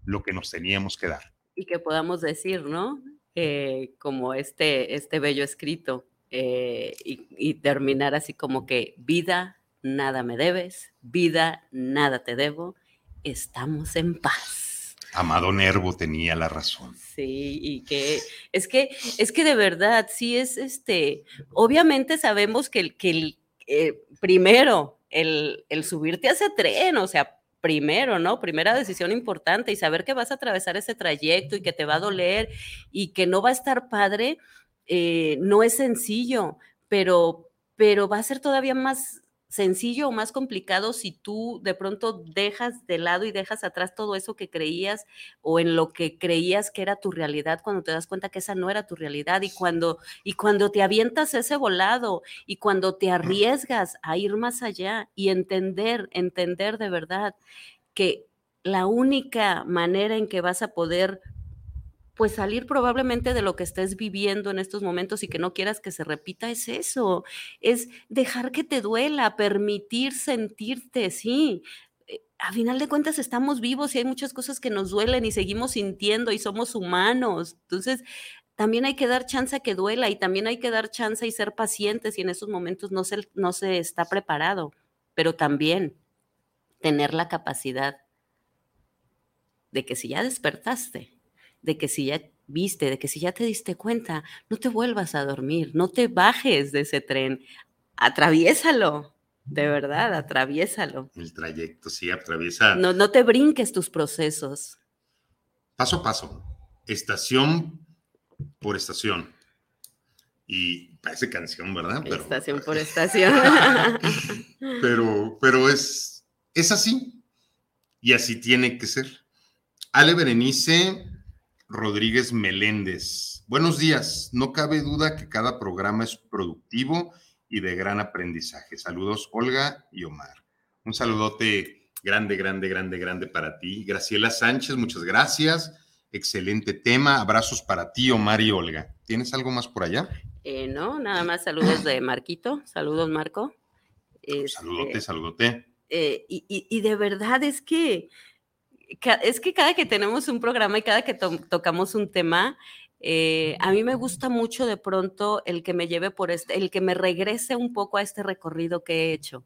lo que nos teníamos que dar. Y que podamos decir, ¿no? Eh, como este, este bello escrito eh, y, y terminar así como que vida, nada me debes, vida, nada te debo, estamos en paz. Amado Nervo tenía la razón. Sí, y que es que es que de verdad sí es este, obviamente sabemos que el que el eh, primero el, el subirte a ese tren, o sea, primero, ¿no? Primera decisión importante y saber que vas a atravesar ese trayecto y que te va a doler y que no va a estar padre, eh, no es sencillo, pero, pero va a ser todavía más sencillo o más complicado si tú de pronto dejas de lado y dejas atrás todo eso que creías o en lo que creías que era tu realidad cuando te das cuenta que esa no era tu realidad y cuando y cuando te avientas ese volado y cuando te arriesgas a ir más allá y entender, entender de verdad que la única manera en que vas a poder pues salir probablemente de lo que estés viviendo en estos momentos y que no quieras que se repita es eso, es dejar que te duela, permitir sentirte, sí. Eh, a final de cuentas estamos vivos y hay muchas cosas que nos duelen y seguimos sintiendo y somos humanos. Entonces, también hay que dar chance a que duela y también hay que dar chance y ser pacientes y en esos momentos no se, no se está preparado, pero también tener la capacidad de que si ya despertaste, de que si ya viste, de que si ya te diste cuenta, no te vuelvas a dormir, no te bajes de ese tren, atraviésalo, de verdad, atraviésalo. El trayecto, sí, atraviesa. No, no te brinques tus procesos. Paso a paso, estación por estación. Y parece canción, ¿verdad? Pero, estación por estación. pero, pero es, es así. Y así tiene que ser. Ale Berenice Rodríguez Meléndez. Buenos días. No cabe duda que cada programa es productivo y de gran aprendizaje. Saludos, Olga y Omar. Un saludote grande, grande, grande, grande para ti. Graciela Sánchez, muchas gracias. Excelente tema. Abrazos para ti, Omar y Olga. ¿Tienes algo más por allá? Eh, no, nada más saludos de Marquito. Saludos, Marco. saludote, este, saludote. Eh, y de verdad es que es que cada que tenemos un programa y cada que tocamos un tema, eh, a mí me gusta mucho de pronto el que me lleve por este, el que me regrese un poco a este recorrido que he hecho.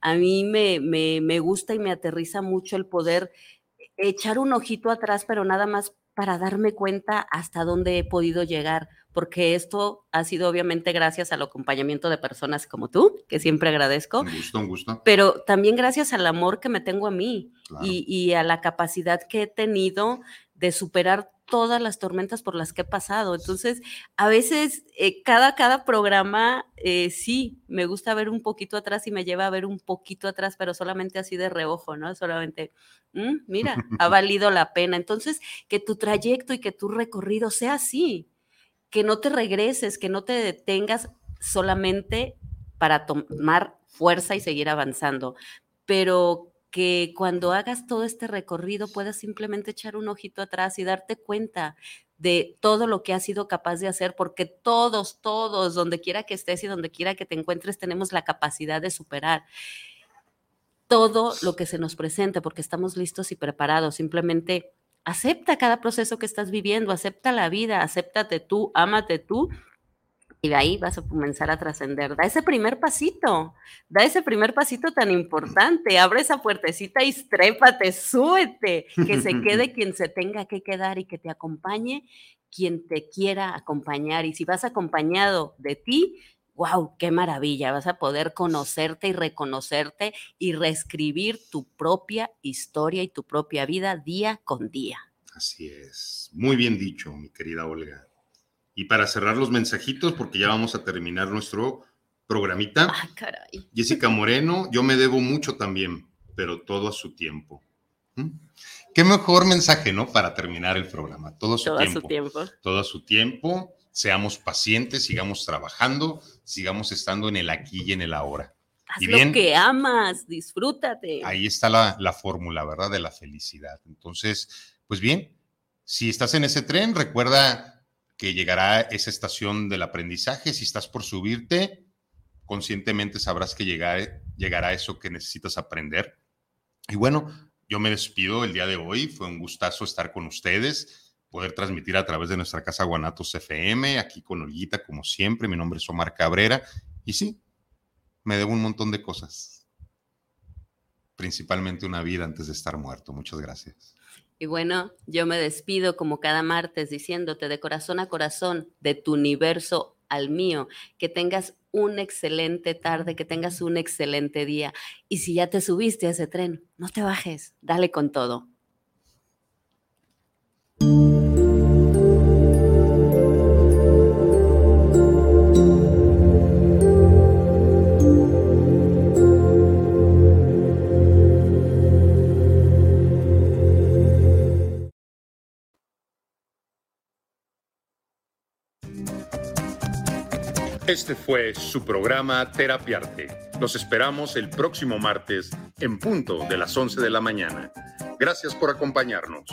A mí me, me, me gusta y me aterriza mucho el poder echar un ojito atrás, pero nada más para darme cuenta hasta dónde he podido llegar, porque esto ha sido obviamente gracias al acompañamiento de personas como tú, que siempre agradezco. Un gusto, un gusto. Pero también gracias al amor que me tengo a mí y, y, a la capacidad que he tenido de superar todas las tormentas por las que he pasado. Entonces, a veces eh, cada, cada programa, eh, sí, me gusta ver un poquito atrás y me lleva a ver un poquito atrás, pero solamente así de reojo, ¿no? Solamente, mm, mira, ha valido la pena. Entonces, que tu trayecto y que tu recorrido sea así, que no te regreses, que no te detengas solamente para tomar fuerza y seguir avanzando, pero que cuando hagas todo este recorrido puedas simplemente echar un ojito atrás y darte cuenta de todo lo que has sido capaz de hacer, porque todos, todos, donde quiera que estés y donde quiera que te encuentres, tenemos la capacidad de superar todo lo que se nos presente, porque estamos listos y preparados. Simplemente acepta cada proceso que estás viviendo, acepta la vida, acéptate tú, ámate tú y de ahí vas a comenzar a trascender. Da ese primer pasito, da ese primer pasito tan importante, abre esa puertecita y trépate, súbete, que se quede quien se tenga que quedar y que te acompañe quien te quiera acompañar. Y si vas acompañado de ti, wow, qué maravilla, vas a poder conocerte y reconocerte y reescribir tu propia historia y tu propia vida día con día. Así es, muy bien dicho, mi querida Olga. Y para cerrar los mensajitos, porque ya vamos a terminar nuestro programita. Ay, caray. Jessica Moreno, yo me debo mucho también, pero todo a su tiempo. ¿Mm? Qué mejor mensaje, ¿no? Para terminar el programa. Todo a su Todo tiempo. su tiempo. Todo a su tiempo. Seamos pacientes, sigamos trabajando, sigamos estando en el aquí y en el ahora. Haz Y lo que amas, disfrútate. Ahí está la, la fórmula, ¿verdad? De la felicidad. Entonces, pues bien, si estás en ese tren, recuerda que llegará esa estación del aprendizaje. Si estás por subirte, conscientemente sabrás que llegará, llegará eso que necesitas aprender. Y bueno, yo me despido el día de hoy. Fue un gustazo estar con ustedes, poder transmitir a través de nuestra casa Guanatos FM, aquí con Olguita, como siempre. Mi nombre es Omar Cabrera. Y sí, me debo un montón de cosas principalmente una vida antes de estar muerto. Muchas gracias. Y bueno, yo me despido como cada martes diciéndote de corazón a corazón, de tu universo al mío, que tengas una excelente tarde, que tengas un excelente día. Y si ya te subiste a ese tren, no te bajes, dale con todo. Este fue su programa Terapiarte. Los esperamos el próximo martes en punto de las 11 de la mañana. Gracias por acompañarnos.